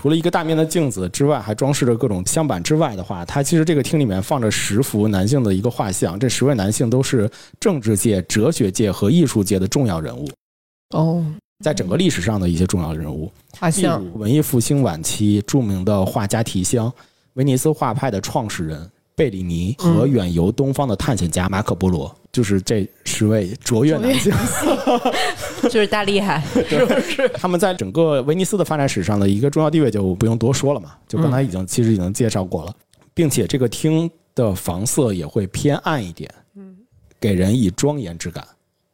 除了一个大面的镜子之外，还装饰着各种镶板之外的话，它其实这个厅里面放着十幅男性的一个画像，这十位男性都是政治界、哲学界和艺术界的重要人物，哦，在整个历史上的一些重要人物。画像。文艺复兴晚期著名的画家提香，威尼斯画派的创始人贝里尼和远游东方的探险家马可波罗，就是这十位卓越男性。<laughs> 就是大厉害，是不是？他们在整个威尼斯的发展史上的一个重要地位就不用多说了嘛，就刚才已经、其实已经介绍过了，并且这个厅的房色也会偏暗一点，给人以庄严之感。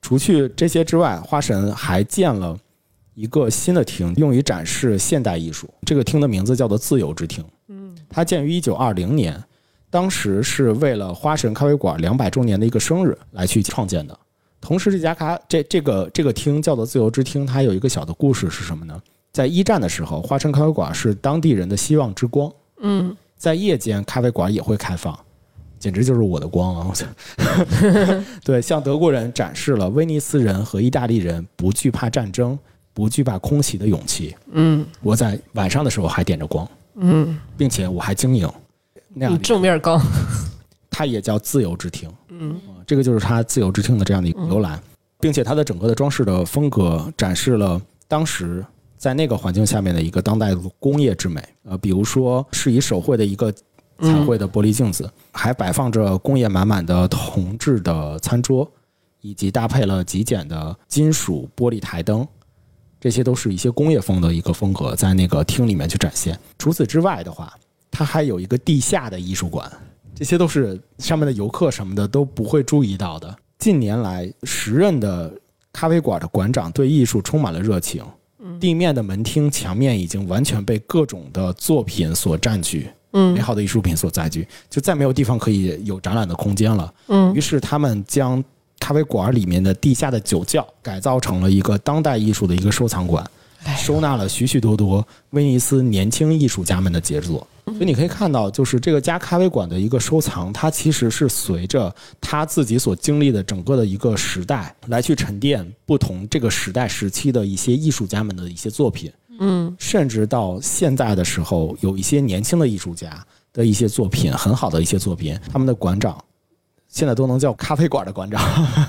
除去这些之外，花神还建了一个新的厅，用于展示现代艺术。这个厅的名字叫做自由之厅。嗯，它建于一九二零年，当时是为了花神咖啡馆两百周年的一个生日来去创建的。同时，这家咖这这个这个厅叫做自由之厅，它有一个小的故事是什么呢？在一战的时候，花神咖啡馆是当地人的希望之光。嗯，在夜间，咖啡馆也会开放，简直就是我的光啊！我操，<laughs> 对，向德国人展示了威尼斯人和意大利人不惧怕战争、不惧怕空袭的勇气。嗯我在晚上的时候还点着光，嗯，并且我还经营那正面刚，<laughs> 它也叫自由之厅。嗯，这个就是它自由之厅的这样的一个由来，并且它的整个的装饰的风格展示了当时在那个环境下面的一个当代的工业之美。呃，比如说是以手绘的一个彩绘的玻璃镜子，还摆放着工业满满的铜制的餐桌，以及搭配了极简的金属玻璃台灯。这些都是一些工业风的一个风格，在那个厅里面去展现。除此之外的话，它还有一个地下的艺术馆，这些都是上面的游客什么的都不会注意到的。近年来，时任的咖啡馆的馆长对艺术充满了热情，地面的门厅墙面已经完全被各种的作品所占据，嗯美好的艺术品所占据，就再没有地方可以有展览的空间了。嗯于是他们将咖啡馆里面的地下的酒窖改造成了一个当代艺术的一个收藏馆，收纳了许许多多威尼斯年轻艺术家们的杰作。所以你可以看到，就是这个家咖啡馆的一个收藏，它其实是随着他自己所经历的整个的一个时代来去沉淀不同这个时代时期的一些艺术家们的一些作品。嗯甚至到现在的时候，有一些年轻的艺术家的一些作品，很好的一些作品，他们的馆长现在都能叫咖啡馆的馆长，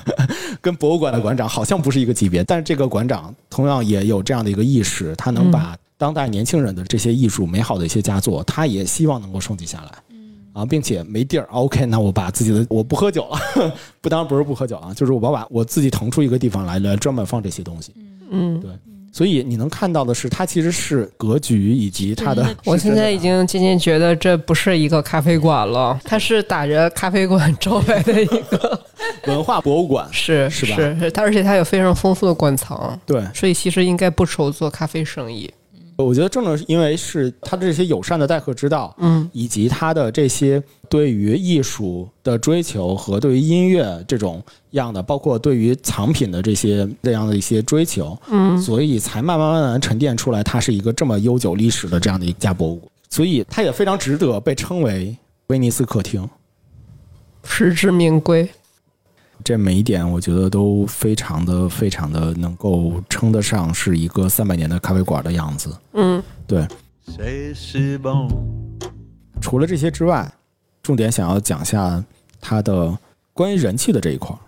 <laughs> 跟博物馆的馆长好像不是一个级别，但是这个馆长同样也有这样的一个意识，他能把当代年轻人的这些艺术美好的一些佳作，他也希望能够收集下来。啊，并且没地儿，OK，那我把自己的我不喝酒了，<laughs> 不当然不是不喝酒啊，就是我把我自己腾出一个地方来，来专门放这些东西。嗯，对，所以你能看到的是，它其实是格局以及它的。我现在已经渐渐觉得这不是一个咖啡馆了，它是打着咖啡馆 <laughs> 招牌的一个，<laughs> 文化博物馆，是是吧是，它而且它有非常丰富的馆藏，对，所以其实应该不愁做咖啡生意。我觉得正是因为是他的这些友善的待客之道，嗯以及他的这些对于艺术的追求和对于音乐这种样的，包括对于藏品的这些这样的一些追求，嗯所以才慢慢慢慢沉淀出来，它是一个这么悠久历史的这样的一家博物馆，所以它也非常值得被称为威尼斯客厅。实至名归。这每一点，我觉得都非常的、非常的能够称得上是一个三百年的咖啡馆的样子。嗯对，C'est si bon. 除了这些之外，重点想要讲下它的关于人气的这一块儿。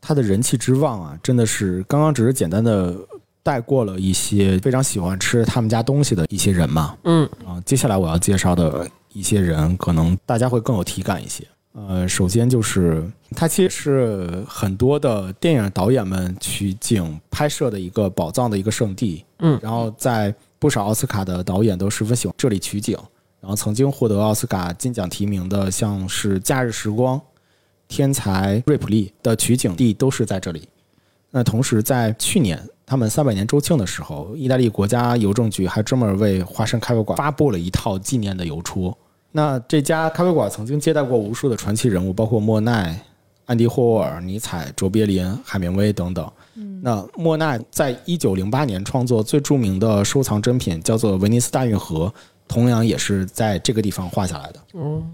它的人气之旺啊，真的是刚刚只是简单的带过了一些非常喜欢吃他们家东西的一些人嘛。嗯啊，接下来我要介绍的一些人，可能大家会更有体感一些。呃，首先就是它其实是很多的电影导演们取景拍摄的一个宝藏的一个圣地。嗯然后在不少奥斯卡的导演都十分喜欢这里取景。然后曾经获得奥斯卡金奖提名的，像是《假日时光》《天才瑞普利》的取景地都是在这里。那同时，在去年他们三百年周庆的时候，意大利国家邮政局还专门为华生咖啡馆发布了一套纪念的邮戳。那这家咖啡馆曾经接待过无数的传奇人物，包括莫奈、安迪霍沃尔、尼采、卓别林、海明威等等。那莫奈在一九零八年创作最著名的收藏珍品叫做《威尼斯大运河》，同样也是在这个地方画下来的。嗯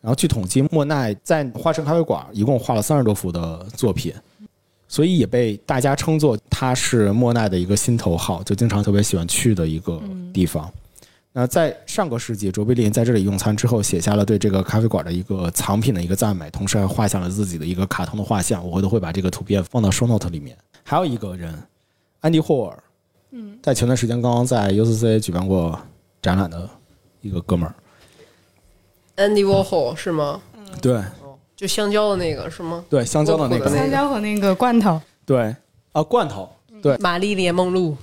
然后据统计，莫奈在花生咖啡馆一共画了三十多幅的作品，所以也被大家称作他是莫奈的一个心头好，就经常特别喜欢去的一个地方。那在上个世纪，卓别林在这里用餐之后，写下了对这个咖啡馆的一个藏品的一个赞美，同时还画下了自己的一个卡通的画像。我回头会把这个图片放到 show note 里面。还有一个人，安迪霍尔，嗯，在前段时间刚刚在 UCC 举办过展览的一个哥们儿，Andy Warhol 是吗？对就香蕉的那个是吗？对，香蕉的那个，香蕉和那个罐头，对啊，罐头，对，玛丽莲梦露，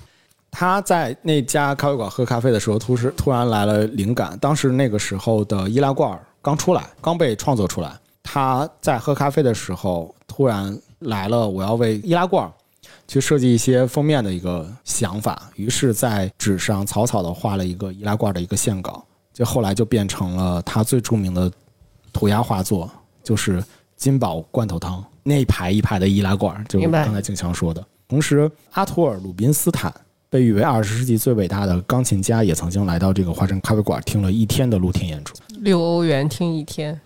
他在那家咖啡馆喝咖啡的时候，突是突然来了灵感。当时那个时候的易拉罐刚出来，刚被创作出来。他在喝咖啡的时候，突然来了我要为易拉罐去设计一些封面的一个想法，于是，在纸上草草的画了一个易拉罐的一个线稿，就后来就变成了他最著名的涂鸦画作，就是金宝罐头汤那一排一排的易拉罐，就是刚才静强说的。同时，阿图尔·鲁宾斯坦被誉为二十世纪最伟大的钢琴家，也曾经来到这个华盛咖啡馆听了一天的露天演出。六欧元听一天，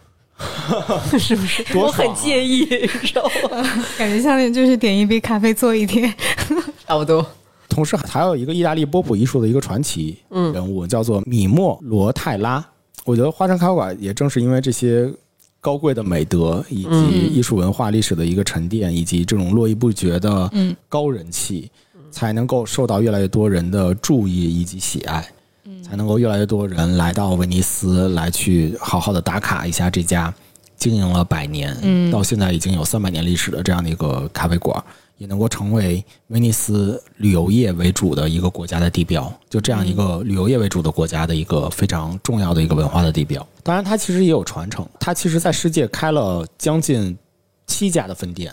<laughs> 是不是？多我很介意，你知道吗？感觉像就是点一杯咖啡坐一天。<laughs> 差不多。同时，还有一个意大利波普艺术的一个传奇人物，叫做米莫罗泰拉。我觉得花城咖啡馆也正是因为这些高贵的美德，以及艺术文化历史的一个沉淀，以及这种络绎不绝的嗯高人气，才能够受到越来越多人的注意以及喜爱。才能够越来越多人来到威尼斯来去好好的打卡一下这家经营了百年，嗯到现在已经有三百年历史的这样的一个咖啡馆，也能够成为威尼斯旅游业为主的一个国家的地标。就这样一个旅游业为主的国家的一个非常重要的一个文化的地标。当然，它其实也有传承，它其实在世界开了将近七家的分店，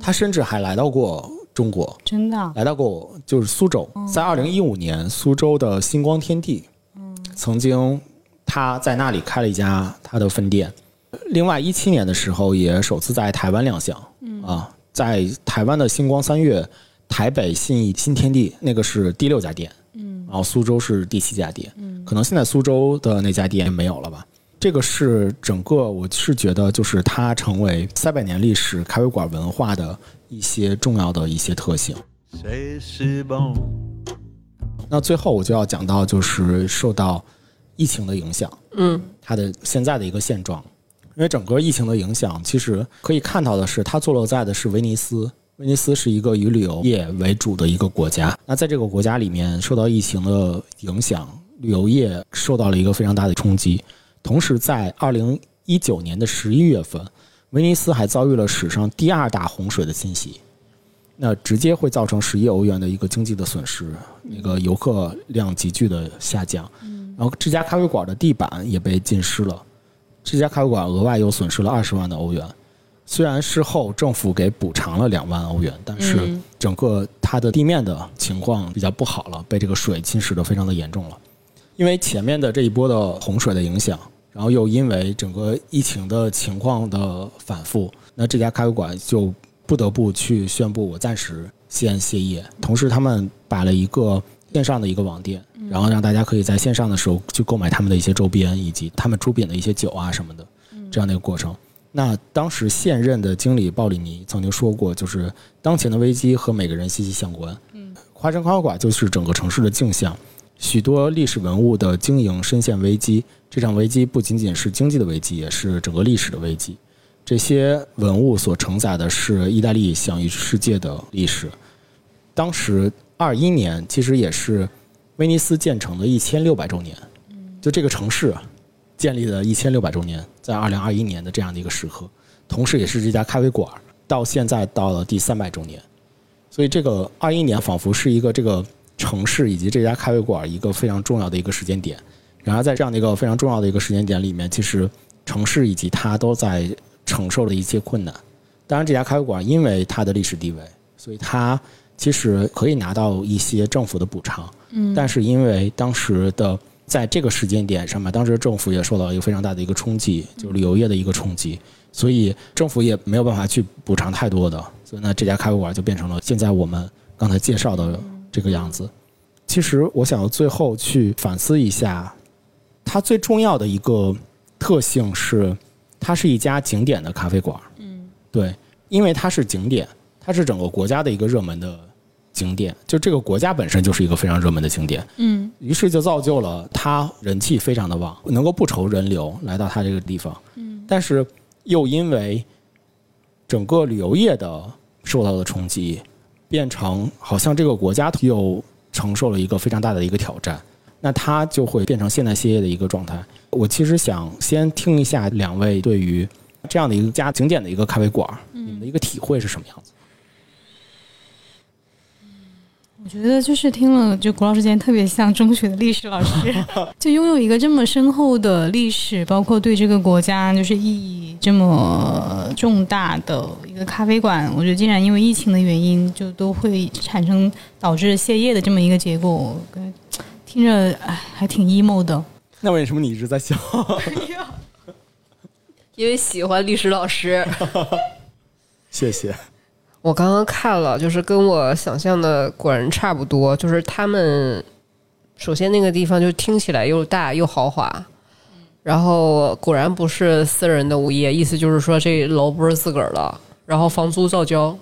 它甚至还来到过中国。真的啊，来到过就是苏州，在二零一五年，苏州的星光天地，曾经他在那里开了一家他的分店。另外，一七年的时候也首次在台湾亮相，啊，在台湾的星光三月，台北信义新天地那个是第六家店，嗯，然后苏州是第七家店，嗯，可能现在苏州的那家店没有了吧。这个是整个，我是觉得就是它成为三百年历史咖啡馆文化的一些重要的一些特性。谁是 bon？那最后我就要讲到，就是受到疫情的影响，嗯，它的现在的一个现状。因为整个疫情的影响，其实可以看到的是，它坐落在的是威尼斯。威尼斯是一个以旅游业为主的一个国家。那在这个国家里面，受到疫情的影响，旅游业受到了一个非常大的冲击。同时，在二零一九年的十一月份，威尼斯还遭遇了史上第二大洪水的侵袭。那直接会造成十亿欧元的一个经济的损失，那个游客量急剧的下降，然后这家咖啡馆的地板也被浸湿了，这家咖啡馆额外又损失了二十万的欧元。虽然事后政府给补偿了两万欧元，但是嗯整个它的地面的情况比较不好了，被这个水侵蚀的非常的严重了。因为前面的这一波的洪水的影响，然后又因为整个疫情的情况的反复，那这家咖啡馆就不得不去宣布我暂时先歇业。同时，他们摆了一个线上的一个网店，然后让大家可以在线上的时候去购买他们的一些周边，以及他们出品的一些酒啊什么的，这样的一个过程。那当时现任的经理鲍里尼曾经说过，就是当前的危机和每个人息息相关。嗯，华山咖啡馆就是整个城市的镜像，许多历史文物的经营深陷危机。这场危机不仅仅是经济的危机，也是整个历史的危机。这些文物所承载的是意大利享誉世界的历史。当时二一年其实也是威尼斯建成的一千六百周年，就这个城市建立的一千六百周年，在二零二一年的这样的一个时刻，同时也是这家咖啡馆到现在到了第三百周年，所以这个二一年仿佛是一个这个城市以及这家咖啡馆一个非常重要的一个时间点。然而在这样的一个非常重要的一个时间点里面，其实城市以及它都在承受了一些困难。当然，这家咖啡馆因为它的历史地位，所以它其实可以拿到一些政府的补偿。嗯，但是因为当时的在这个时间点上面，当时政府也受到一个非常大的一个冲击，就是旅游业的一个冲击，所以政府也没有办法去补偿太多的，所以呢，这家咖啡馆就变成了现在我们刚才介绍的这个样子。其实我想要最后去反思一下，它最重要的一个特性是，它是一家景点的咖啡馆。嗯，对，因为它是景点，它是整个国家的一个热门的景点，就这个国家本身就是一个非常热门的景点，嗯于是就造就了它人气非常的旺，能够不愁人流来到它这个地方。嗯，但是又因为整个旅游业的受到的冲击，变成好像这个国家又承受了一个非常大的一个挑战，那它就会变成现代歇业的一个状态。我其实想先听一下两位对于这样的一个家景点的一个咖啡馆，你们的一个体会是什么样子？我觉得就是听了，就古老师今天特别像中学的历史老师，<laughs> 就拥有一个这么深厚的历史，包括对这个国家就是意义这么重大的一个咖啡馆，我觉得竟然因为疫情的原因，就都会产生导致歇业的这么一个结果，听着哎还挺 emo 的。那为什么你一直在笑？<laughs> 因为喜欢历史老师。<laughs> 谢谢。我刚刚看了，就是跟我想象的果然差不多。就是他们首先那个地方就听起来又大又豪华，然后果然不是私人的物业，意思就是说这楼不是自个儿的，然后房租照交。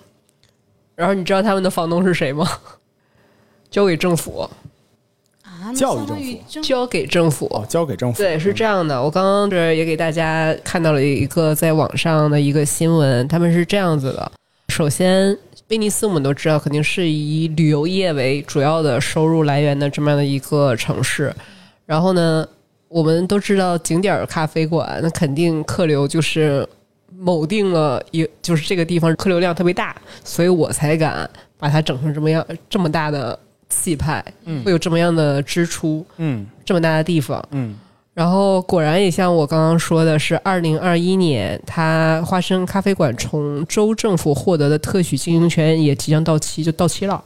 然后你知道他们的房东是谁吗？交给政府，教育政府交给政府。哦，交给政府。对，是这样的。我刚刚这也给大家看到了一个在网上的一个新闻，他们是这样子的：首先，威尼斯我们都知道，肯定是以旅游业为主要的收入来源的这么样的一个城市。然后呢，我们都知道景点儿咖啡馆，那肯定客流就是某定了一，就是这个地方客流量特别大，所以我才敢把它整成这么样这么大的气派，会有这么样的支出，嗯这么大的地方。嗯然后果然也像我刚刚说的是，二零二一年，它花生咖啡馆从州政府获得的特许经营权也即将到期，就到期了。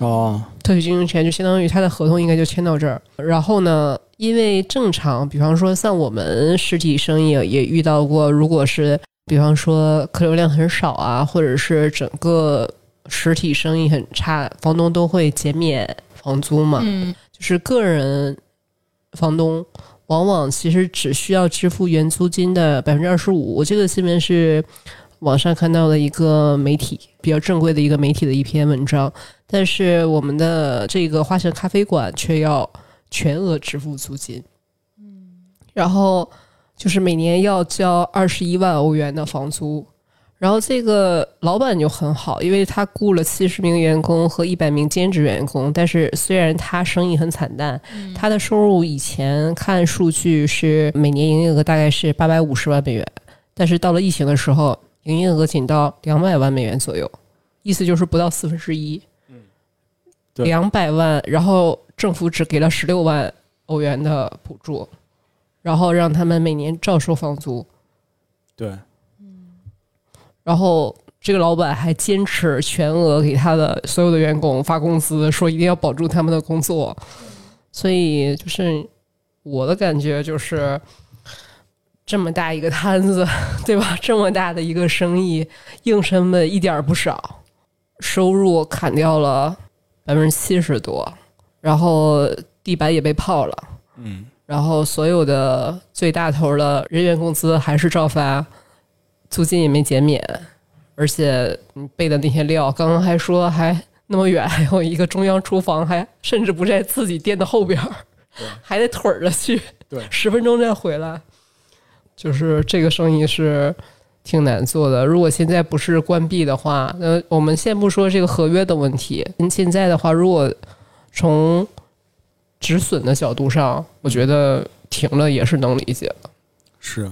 哦特许经营权就相当于它的合同应该就签到这儿。然后呢，因为正常，比方说像我们实体生意也遇到过，如果是比方说客流量很少啊，或者是整个实体生意很差，房东都会减免房租嘛。嗯就是个人房东往往其实只需要支付原租金的百分之二十五。我这个新闻是网上看到的一个媒体比较正规的一个媒体的一篇文章，但是我们的这个花城咖啡馆却要全额支付租金。嗯然后就是每年要交二十一万欧元的房租。然后这个老板就很好，因为他雇了七十名员工和一百名兼职员工，但是虽然他生意很惨淡，他的收入以前看数据是每年营业额大概是八百五十万美元，但是到了疫情的时候，营业额仅到两百万美元左右，意思就是不到四分之一。对两百万，然后政府只给了十六万欧元的补助，然后让他们每年照收房租。对，然后这个老板还坚持全额给他的所有的员工发工资，说一定要保住他们的工作。所以就是我的感觉就是，这么大一个摊子，对吧？这么大的一个生意，应声的一点儿不少，收入砍掉了百分之七十多，然后地板也被泡了。嗯然后所有的最大头的人员工资还是照发，租金也没减免，而且你备的那些料，刚刚还说还那么远，还有一个中央厨房，还甚至不在自己店的后边儿，还得腿儿着去，对。十分钟再回来，就是这个生意是挺难做的。如果现在不是关闭的话，那我们先不说这个合约的问题，现在的话，如果从止损的角度上，我觉得停了也是能理解的，是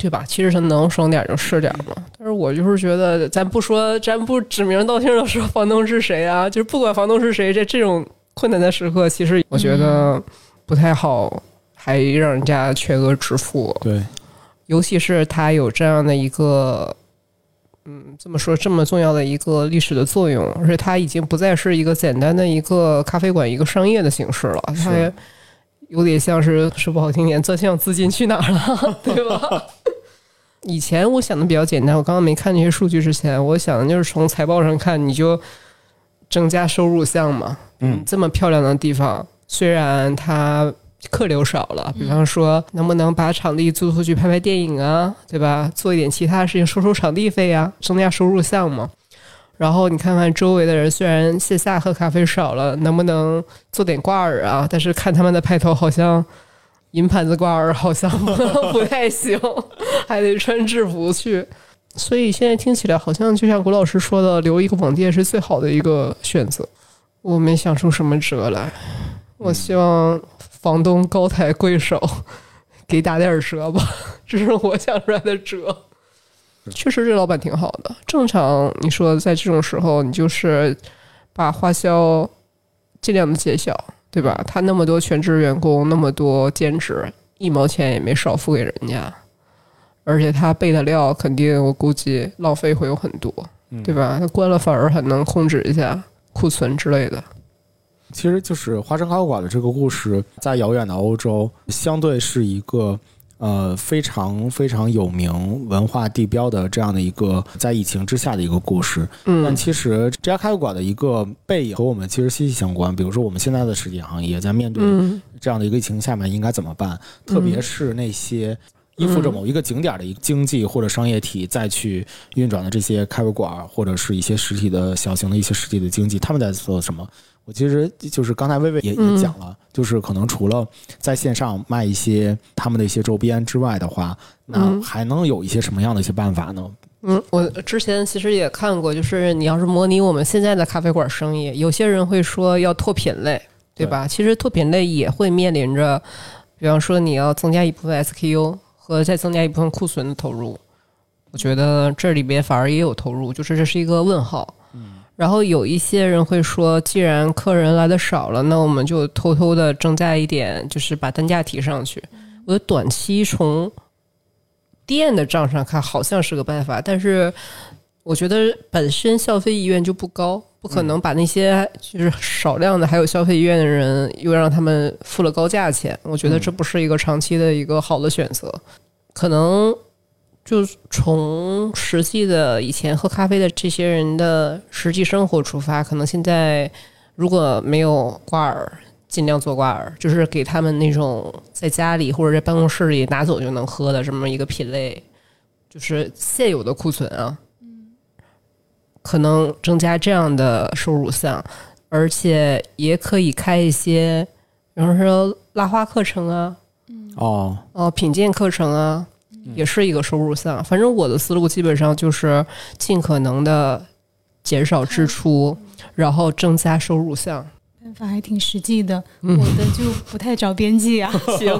对吧？其实他能省点就是点嘛。但是我就是觉得，咱不说，咱不指名道姓的说房东是谁啊，就是不管房东是谁，在这种困难的时刻，其实我觉得不太好，还让人家全额支付。对，尤其是它有这样的一个，嗯，这么说这么重要的一个历史的作用，而且它已经不再是一个简单的一个咖啡馆、一个商业的形式了，它也有点像是说不好听点，这像资金去哪儿了，<laughs> 对吧？以前我想的比较简单，我刚刚没看那些数据之前，我想的就是从财报上看，你就增加收入项嘛。嗯这么漂亮的地方，虽然它客流少了，比方说能不能把场地租出去拍拍电影啊，对吧？做一点其他事情，收收场地费啊，增加收入项嘛。然后你看看周围的人，虽然线下喝咖啡少了，能不能做点挂耳啊？但是看他们的派头，好像银盘子挂耳好像不太行，还得穿制服去。所以现在听起来好像就像谷老师说的，留一个网店是最好的一个选择。我没想出什么辙来，我希望房东高抬贵手，给打点折吧，这是我想出来的折。确实，这老板挺好的。正常，你说在这种时候，你就是把花销尽量的减小，对吧？他那么多全职员工，那么多兼职，一毛钱也没少付给人家。而且他备的料，肯定我估计浪费会有很多，对吧？他关了反而还能控制一下库存之类的。其实就是花生咖啡馆的这个故事，在遥远的欧洲，相对是一个呃非常非常有名文化地标的这样的一个在疫情之下的一个故事。但嗯其实这家咖啡馆的一个背影和我们其实息息相关。比如说，我们现在的实体行业在面对嗯这样的一个疫情下面应该怎么办？特别是那些依附着某一个景点的一个经济或者商业体再去运转的这些咖啡馆，或者是一些实体的小型的一些实体的经济，他们在做什么？我其实就是刚才薇薇也嗯也讲了，就是可能除了在线上卖一些他们的一些周边之外的话，那嗯还能有一些什么样的一些办法呢？嗯，我之前其实也看过，就是你要是模拟我们现在的咖啡馆生意，有些人会说要拓品类，对吧？其实拓品类也会面临着，比方说你要增加一部分 SKU 和再增加一部分库存的投入。我觉得这里边反而也有投入，就是这是一个问号。然后有一些人会说，既然客人来的少了，那我们就偷偷的增加一点，就是把单价提上去。我觉得短期从店的账上看好像是个办法，但是我觉得本身消费意愿就不高，不可能把那些就是少量的还有消费意愿的人又让他们付了高价钱。我觉得这不是一个长期的一个好的选择，可能。就从实际的以前喝咖啡的这些人的实际生活出发，可能现在如果没有挂耳，尽量做挂耳，就是给他们那种在家里或者在办公室里拿走就能喝的这么一个品类，就是现有的库存啊，可能增加这样的收入项，而且也可以开一些，比方说拉花课程啊，哦，哦，品鉴课程啊，也是一个收入项。反正我的思路基本上就是尽可能的减少支出，然后增加收入项。办法还挺实际的，我的就不太着边际啊。<laughs> 行，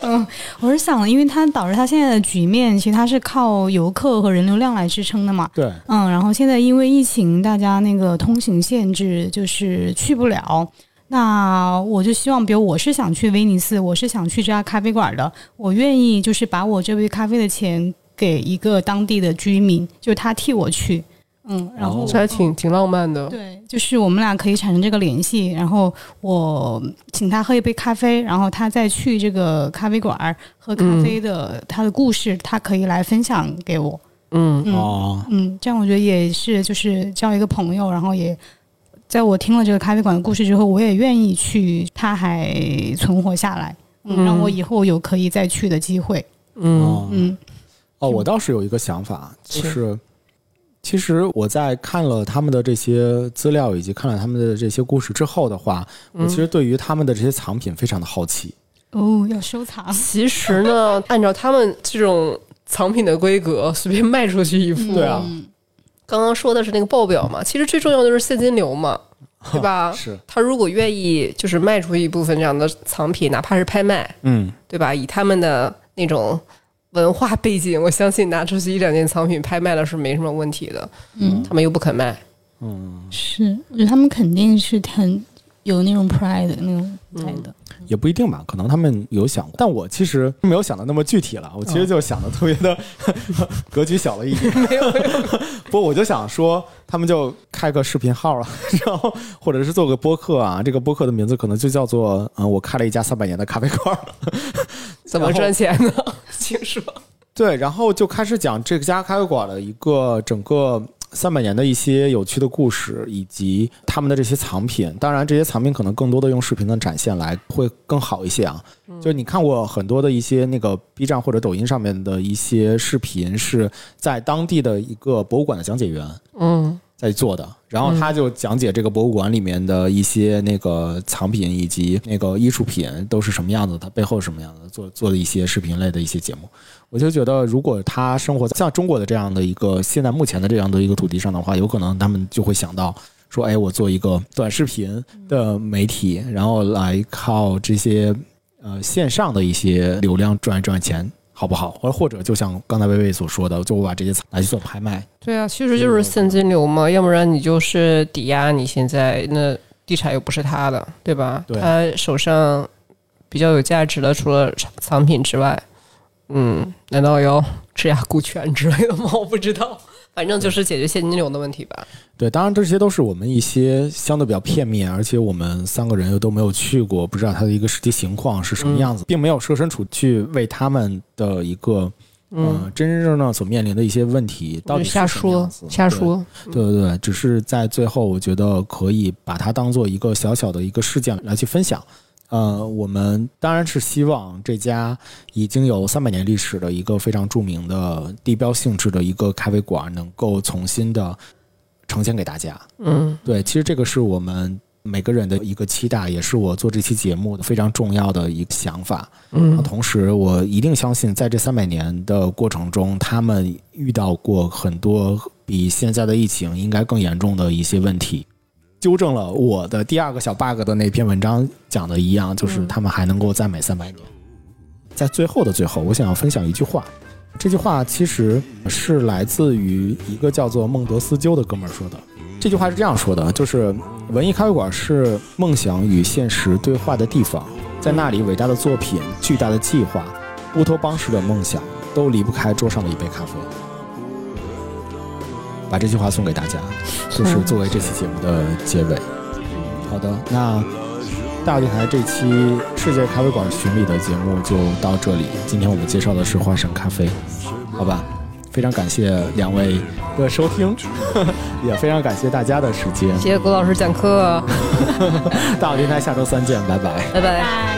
嗯，我是想了，因为它导致它现在的局面，其实它是靠游客和人流量来支撑的嘛。对，嗯，然后现在因为疫情，大家那个通行限制，就是去不了。那我就希望，比如我是想去威尼斯，我是想去这家咖啡馆的，我愿意就是把我这杯咖啡的钱给一个当地的居民，就是他替我去，嗯，然后、哦。这还挺挺浪漫的。对，就是我们俩可以产生这个联系，然后我请他喝一杯咖啡，然后他再去这个咖啡馆喝咖啡的、他的故事，他可以来分享给我。嗯。嗯哦，嗯，这样我觉得也是，就是交一个朋友，然后也在我听了这个咖啡馆的故事之后，我也愿意去，他还存活下来，让我以后有可以再去的机会。嗯。哦。嗯。哦，我倒是有一个想法，就是是。其实我在看了他们的这些资料以及看了他们的这些故事之后的话，我其实对于他们的这些藏品非常的好奇。哦，要收藏。其实呢，按照他们这种藏品的规格，随便卖出去一副，对啊。嗯刚刚说的是那个报表嘛，其实最重要的是现金流嘛，<laughs> 对吧？是，他如果愿意就是卖出一部分这样的藏品，哪怕是拍卖，嗯，对吧？以他们的那种文化背景，我相信拿出去一两件藏品拍卖了是没什么问题的。嗯，他们又不肯卖，是，我觉得他们肯定是很有那种 pride 的那种在的。也不一定吧，可能他们有想过，但我其实没有想的那么具体了，我其实就想的特别的 <laughs> 格局小了一点。<laughs> 没有，<laughs> 不，我就想说，他们就开个视频号了，然后或者是做个播客啊，这个播客的名字可能就叫做“嗯，我开了一家三百年的咖啡馆”。怎么赚钱呢？请说。对，然后就开始讲这家咖啡馆的一个整个三百年的一些有趣的故事，以及他们的这些藏品。当然，这些藏品可能更多的用视频的展现来会更好一些啊。就是你看过很多的一些那个 B 站或者抖音上面的一些视频，是在当地的一个博物馆的讲解员。嗯在做的。然后他就讲解这个博物馆里面的一些那个藏品以及那个艺术品都是什么样子，它背后是什么样子，做做了一些视频类的一些节目。我就觉得，如果他生活在像中国的这样的一个现在目前的这样的一个土地上的话，有可能他们就会想到说，哎，我做一个短视频的媒体，然后来靠这些呃线上的一些流量赚一赚钱。好不好？或者或者，就像刚才薇薇所说的，就我把这些拿去做拍卖。对啊，其实就是现金流嘛，要不然你就是抵押你现在那地产又不是他的，对吧？对他手上比较有价值的，除了藏品之外，嗯，难道要质押股权之类的吗？我不知道，反正就是解决现金流的问题吧。对，当然这些都是我们一些相对比较片面，而且我们三个人又都没有去过，不知道它的一个实际情况是什么样子，并没有设身处去为他们的一个嗯真真正正所面临的一些问题到底是瞎说瞎。说，对对对对，只是在最后，我觉得可以把它当做一个小小的一个事件来去分享。呃，我们当然是希望这家已经有三百年历史的一个非常著名的地标性质的一个咖啡馆，能够重新的呈现给大家。嗯对，其实这个是我们每个人的一个期待，也是我做这期节目的非常重要的一个想法。嗯同时，我一定相信，在这三百年的过程中，他们遇到过很多比现在的疫情应该更严重的一些问题，纠正了我的第二个小 bug 的那篇文章讲的一样，就是他们还能够再美三百年。在最后的最后，我想要分享一句话，这句话其实是来自于一个叫做孟德斯鸠的哥们儿说的。这句话是这样说的：就是文艺咖啡馆是梦想与现实对话的地方，在那里，伟大的作品、巨大的计划、乌托邦式的梦想都离不开桌上的一杯咖啡。把这句话送给大家，就是作为这期节目的结尾。好的，那大小电台这期世界咖啡馆巡礼的节目就到这里。今天我们介绍的是花神咖啡，好吧？非常感谢两位的收听，<laughs> 也非常感谢大家的时间。谢谢郭老师讲课，大小电台下周三见，拜拜。拜拜。拜。